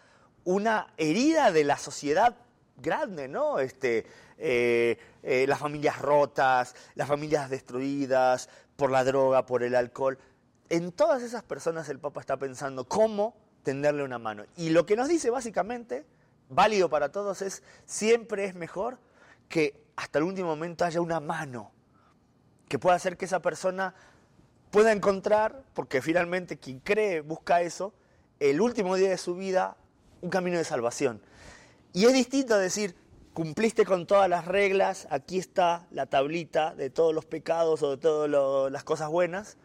una herida de la sociedad grande, ¿no? Este, eh, eh, las familias rotas, las familias destruidas por la droga, por el alcohol. En todas esas personas el Papa está pensando cómo tenderle una mano. Y lo que nos dice básicamente, válido para todos, es siempre es mejor que hasta el último momento haya una mano que pueda hacer que esa persona pueda encontrar, porque finalmente quien cree busca eso, el último día de su vida, un camino de salvación. Y es distinto decir, cumpliste con todas las reglas, aquí está la tablita de todos los pecados o de todas las cosas buenas,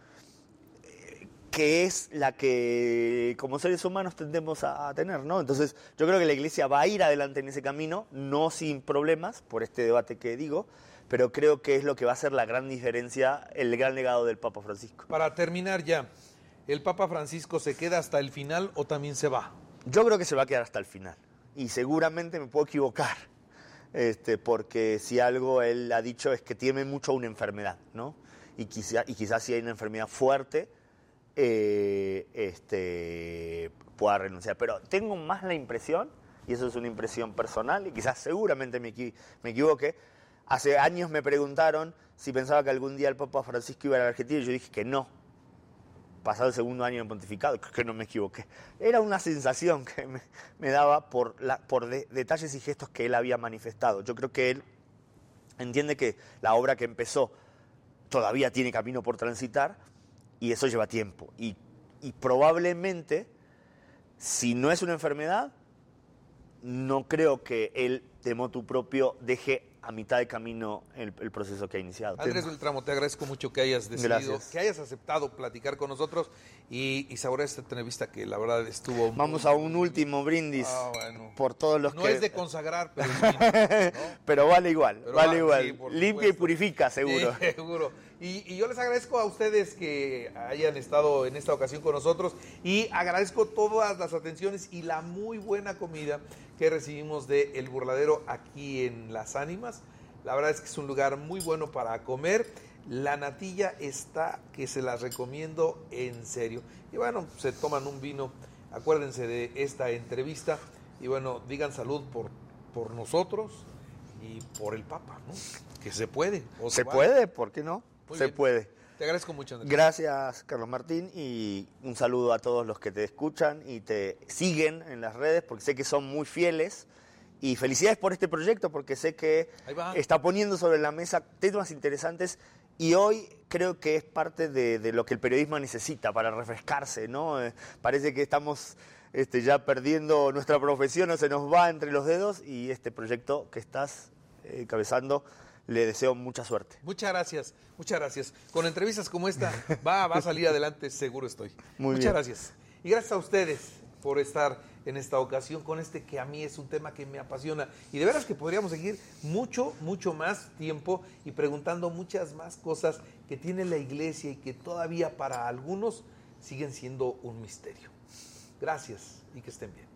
eh, que es la que como seres humanos tendemos a, a tener, ¿no? Entonces yo creo que la Iglesia va a ir adelante en ese camino, no sin problemas, por este debate que digo, pero creo que es lo que va a ser la gran diferencia, el gran legado del Papa Francisco. Para terminar ya, ¿el Papa Francisco se queda hasta el final o también se va? Yo creo que se va a quedar hasta el final. Y seguramente me puedo equivocar. Este, porque si algo él ha dicho es que tiene mucho una enfermedad, ¿no? Y, quizá, y quizás si hay una enfermedad fuerte, eh, este, pueda renunciar. Pero tengo más la impresión, y eso es una impresión personal, y quizás seguramente me, me equivoque, hace años me preguntaron si pensaba que algún día el Papa Francisco iba a la Argentina, y yo dije que no, pasado el segundo año de pontificado, que no me equivoqué. Era una sensación que me, daba por, detalles y gestos que él había manifestado. Yo creo que él entiende que la obra que empezó todavía tiene camino por transitar y eso lleva tiempo. Y, y probablemente, si no es una enfermedad, no creo que él de motu propio deje a mitad de camino el, el proceso que ha iniciado. Andrés Beltramo, te agradezco mucho que hayas decidido, Gracias. que hayas aceptado platicar con nosotros y, y saborear esta entrevista que la verdad estuvo... muy- Vamos a un último brindis Ah, bueno. por todos los No que... es de consagrar, pero ¿no? Vale igual, Pero vale va- igual. sí, Limpia y purifica, seguro. Sí, seguro. Y, y yo les agradezco a ustedes que hayan estado en esta ocasión con nosotros y agradezco todas las atenciones y la muy buena comida que recibimos de El Burladero aquí en Las Ánimas. La verdad es que es un lugar muy bueno para comer. La natilla está que se las recomiendo en serio. Y bueno, se toman un vino. Acuérdense de esta entrevista. Y bueno, digan salud por, por nosotros y por el Papa, ¿no? Que se puede. o ¿Se vale. puede? ¿Por qué no? Muy Se bien. puede. Te agradezco mucho, Andrés. Gracias, Carlos Martín, y un saludo a todos los que te escuchan y te siguen en las redes, porque sé que son muy fieles Y felicidades por este proyecto porque sé que está poniendo sobre la mesa temas interesantes y hoy creo que es parte de, de lo que el periodismo necesita para refrescarse, ¿no? Eh, parece que estamos este, ya perdiendo nuestra profesión o se nos va entre los dedos y este proyecto que estás eh, encabezando le deseo mucha suerte. Muchas gracias, muchas gracias. Con entrevistas como esta va, va a salir adelante, seguro estoy. Muy muchas bien. gracias. Y gracias a ustedes por estar en esta ocasión con este que a mí es un tema que me apasiona. Y de veras que podríamos seguir mucho, mucho más tiempo y preguntando muchas más cosas que tiene la iglesia y que todavía para algunos siguen siendo un misterio. Gracias y que estén bien.